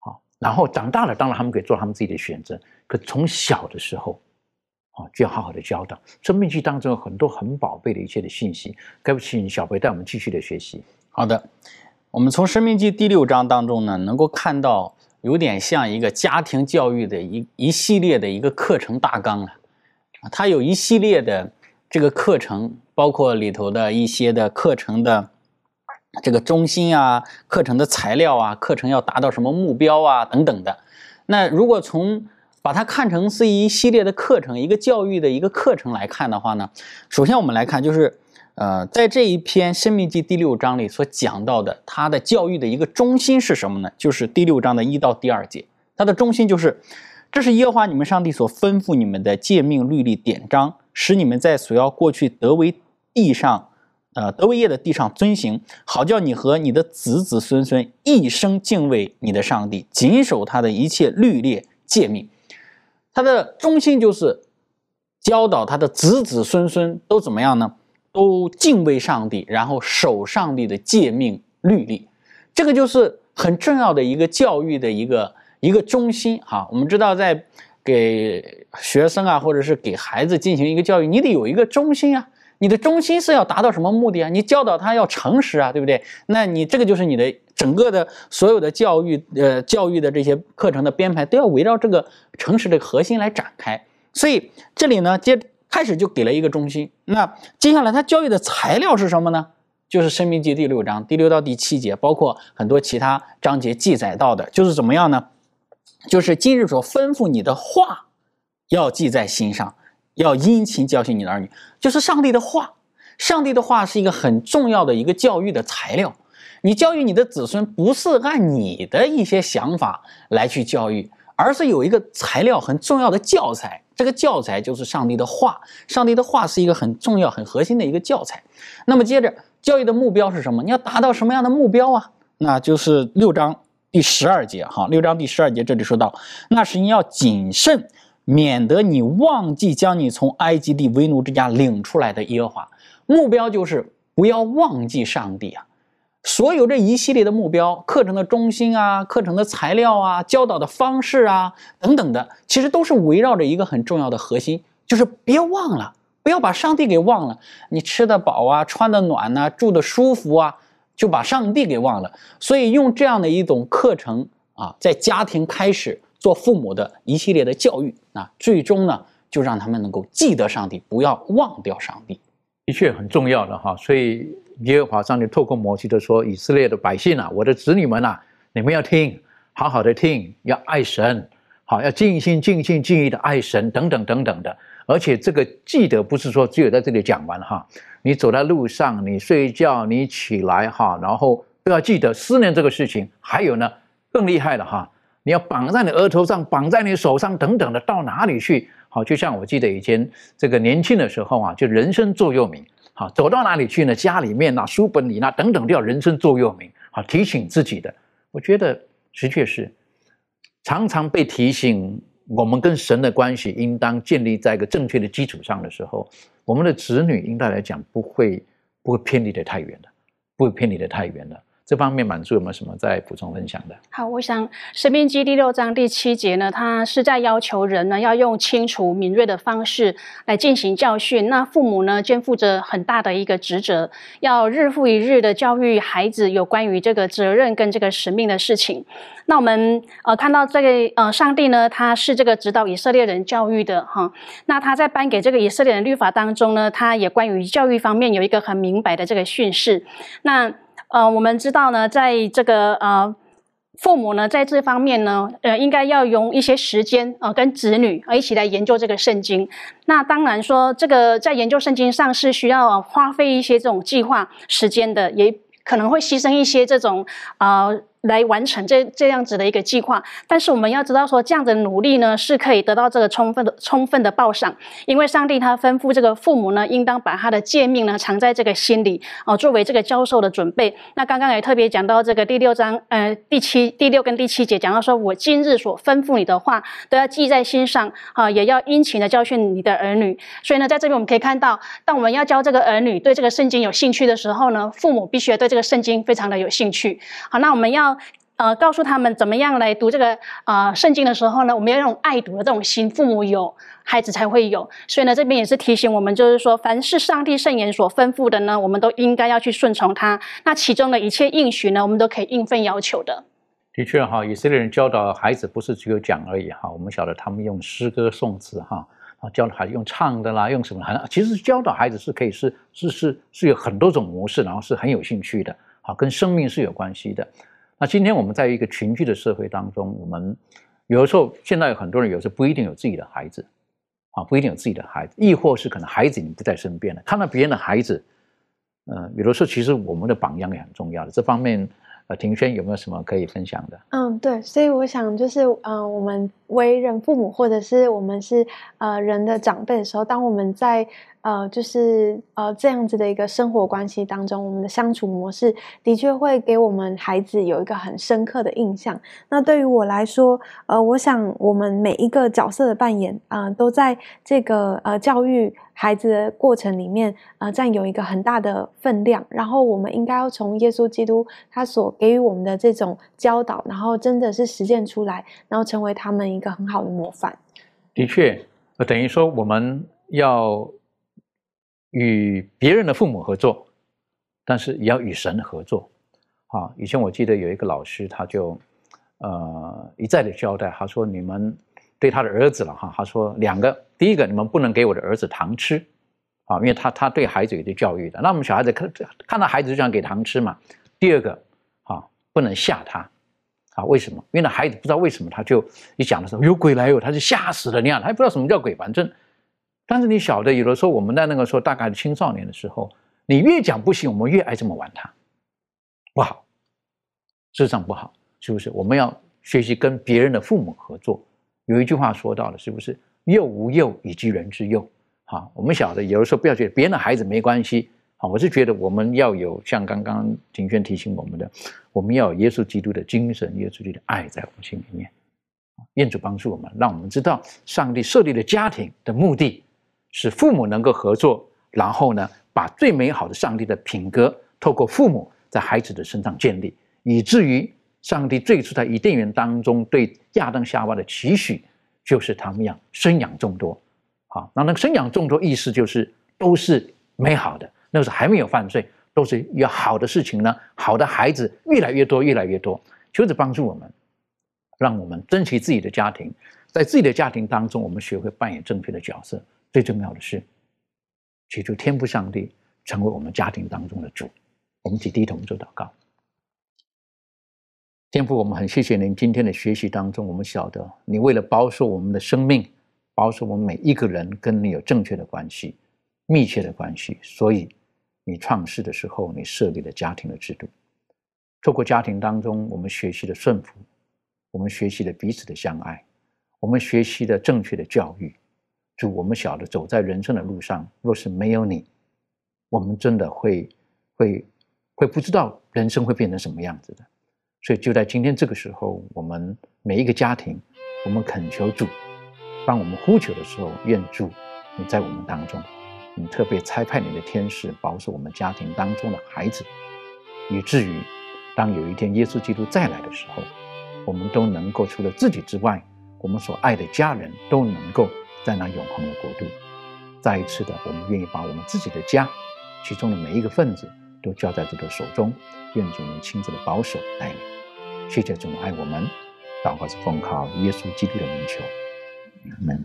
好，然后长大了，当然他们可以做他们自己的选择。可从小的时候，啊，就要好好的教导。《生命记》当中有很多很宝贝的一切的信息，该不请小贝带我们继续的学习。好的，我们从《生命记》第六章当中呢，能够看到有点像一个家庭教育的一一系列的一个课程大纲啊，它有一系列的这个课程，包括里头的一些的课程的这个中心啊，课程的材料啊，课程要达到什么目标啊等等的。那如果从把它看成是一系列的课程，一个教育的一个课程来看的话呢，首先我们来看就是。呃，在这一篇《生命记》第六章里所讲到的，他的教育的一个中心是什么呢？就是第六章的一到第二节，它的中心就是，这是耶和华你们上帝所吩咐你们的诫命、律例、典章，使你们在所要过去得为地上，呃，得为业的地上遵行，好叫你和你的子子孙孙一生敬畏你的上帝，谨守他的一切律例诫命。它的中心就是教导他的子子孙孙都怎么样呢？都敬畏上帝，然后守上帝的诫命律例，这个就是很重要的一个教育的一个一个中心哈。我们知道，在给学生啊，或者是给孩子进行一个教育，你得有一个中心啊。你的中心是要达到什么目的啊？你教导他要诚实啊，对不对？那你这个就是你的整个的所有的教育，呃，教育的这些课程的编排都要围绕这个诚实的核心来展开。所以这里呢，接。开始就给了一个中心，那接下来他教育的材料是什么呢？就是《生命记》第六章第六到第七节，包括很多其他章节记载到的，就是怎么样呢？就是今日所吩咐你的话，要记在心上，要殷勤教训你的儿女，就是上帝的话。上帝的话是一个很重要的一个教育的材料。你教育你的子孙，不是按你的一些想法来去教育，而是有一个材料很重要的教材。这个教材就是上帝的话，上帝的话是一个很重要、很核心的一个教材。那么接着，教育的目标是什么？你要达到什么样的目标啊？那就是六章第十二节，哈，六章第十二节这里说到，那是你要谨慎，免得你忘记将你从埃及地为奴之家领出来的耶和华。目标就是不要忘记上帝啊。所有这一系列的目标、课程的中心啊、课程的材料啊、教导的方式啊等等的，其实都是围绕着一个很重要的核心，就是别忘了，不要把上帝给忘了。你吃得饱啊，穿得暖呐，住得舒服啊，就把上帝给忘了。所以用这样的一种课程啊，在家庭开始做父母的一系列的教育啊，最终呢，就让他们能够记得上帝，不要忘掉上帝，的确很重要的哈。所以。耶和华上帝透过摩西的说：“以色列的百姓啊，我的子女们啊，你们要听，好好的听，要爱神，好要尽心尽心尽意的爱神，等等等等的。而且这个记得不是说只有在这里讲完哈，你走在路上，你睡觉，你起来哈，然后都要记得思念这个事情。还有呢，更厉害的哈，你要绑在你额头上，绑在你手上，等等的，到哪里去？好，就像我记得以前这个年轻的时候啊，就人生座右铭。”好，走到哪里去呢？家里面呐，书本里呐，等等，都要人生座右铭。好，提醒自己的，我觉得的确是常常被提醒，我们跟神的关系应当建立在一个正确的基础上的时候，我们的子女应该来讲不会不会偏离的太远的，不会偏离的太远的。这方面满足有没有什么再补充分享的？好，我想《生命记》第六章第七节呢，它是在要求人呢要用清楚敏锐的方式来进行教训。那父母呢肩负着很大的一个职责，要日复一日的教育孩子有关于这个责任跟这个使命的事情。那我们呃看到这个呃上帝呢，他是这个指导以色列人教育的哈。那他在颁给这个以色列人律法当中呢，他也关于教育方面有一个很明白的这个训示。那呃，我们知道呢，在这个呃，父母呢，在这方面呢，呃，应该要用一些时间啊，跟子女啊一起来研究这个圣经。那当然说，这个在研究圣经上是需要花费一些这种计划时间的，也可能会牺牲一些这种啊来完成这这样子的一个计划，但是我们要知道说，这样的努力呢是可以得到这个充分的充分的报赏，因为上帝他吩咐这个父母呢，应当把他的诫命呢藏在这个心里哦，作为这个教授的准备。那刚刚也特别讲到这个第六章，呃，第七、第六跟第七节讲到说，我今日所吩咐你的话都要记在心上啊，也要殷勤的教训你的儿女。所以呢，在这边我们可以看到，当我们要教这个儿女对这个圣经有兴趣的时候呢，父母必须要对这个圣经非常的有兴趣。好，那我们要。呃，告诉他们怎么样来读这个啊圣经的时候呢，我们要用爱读的这种心，父母有，孩子才会有。所以呢，这边也是提醒我们，就是说，凡是上帝圣言所吩咐的呢，我们都应该要去顺从他。那其中的一切应许呢，我们都可以应份要求的。的确哈，以色列人教导孩子不是只有讲而已哈，我们晓得他们用诗歌颂词哈，啊，教导孩子用唱的啦，用什么？其实教导孩子是可以是是是是有很多种模式，然后是很有兴趣的，啊，跟生命是有关系的。那今天我们在一个群居的社会当中，我们有的时候现在有很多人有时候不一定有自己的孩子，啊，不一定有自己的孩子，亦或是可能孩子已经不在身边了，看到别人的孩子，嗯，有的时候其实我们的榜样也很重要的。这方面，呃，庭轩有没有什么可以分享的？嗯，对，所以我想就是，嗯，我们为人父母，或者是我们是呃人的长辈的时候，当我们在呃，就是呃这样子的一个生活关系当中，我们的相处模式的确会给我们孩子有一个很深刻的印象。那对于我来说，呃，我想我们每一个角色的扮演啊，都在这个呃教育孩子的过程里面啊，占有一个很大的分量。然后我们应该要从耶稣基督他所给予我们的这种教导，然后真的是实践出来，然后成为他们一一个很好的模范。的确，等于说我们要。与别人的父母合作，但是也要与神合作。啊，以前我记得有一个老师，他就呃一再的交代，他说：“你们对他的儿子了哈，他说两个，第一个你们不能给我的儿子糖吃，啊，因为他他对孩子有些教育的。那我们小孩子看看到孩子就想给糖吃嘛。第二个，啊，不能吓他，啊，为什么？因为那孩子不知道为什么，他就一讲的时候有鬼来哟，他就吓死了，你看他也不知道什么叫鬼，反正。”但是你晓得，有的时候我们在那个时候，大概是青少年的时候，你越讲不行，我们越爱这么玩它，不好，事实上不好，是不是？我们要学习跟别人的父母合作。有一句话说到了，是不是？幼无幼，以及人之幼。好，我们晓得，有的时候不要觉得别人的孩子没关系。好，我是觉得我们要有像刚刚庭轩提醒我们的，我们要有耶稣基督的精神，耶稣基督的爱在我们心里面。愿主帮助我们，让我们知道上帝设立的家庭的目的。使父母能够合作，然后呢，把最美好的上帝的品格透过父母在孩子的身上建立，以至于上帝最初在伊甸园当中对亚当夏娃的期许，就是他们要生养众多。好，那那个生养众多意思就是都是美好的，那个时候还没有犯罪，都是有好的事情呢，好的孩子越来越多，越来越多。求主帮助我们，让我们珍惜自己的家庭，在自己的家庭当中，我们学会扮演正确的角色。最重要的是，祈求天父上帝成为我们家庭当中的主。我们起低头做祷告。天父，我们很谢谢您今天的学习当中，我们晓得你为了保守我们的生命，保守我们每一个人跟你有正确的关系、密切的关系，所以你创世的时候，你设立了家庭的制度。透过家庭当中，我们学习了顺服，我们学习了彼此的相爱，我们学习了正确的教育。主，我们晓得走在人生的路上，若是没有你，我们真的会会会不知道人生会变成什么样子的。所以就在今天这个时候，我们每一个家庭，我们恳求主，当我们呼求的时候，愿主你在我们当中，你特别差派你的天使保守我们家庭当中的孩子，以至于当有一天耶稣基督再来的时候，我们都能够除了自己之外，我们所爱的家人都能够。在那永恒的国度，再一次的，我们愿意把我们自己的家，其中的每一个分子，都交在主的手中，愿主能亲自的保守带领。谢谢主爱我们，祷告是奉靠耶稣基督的名求，阿门。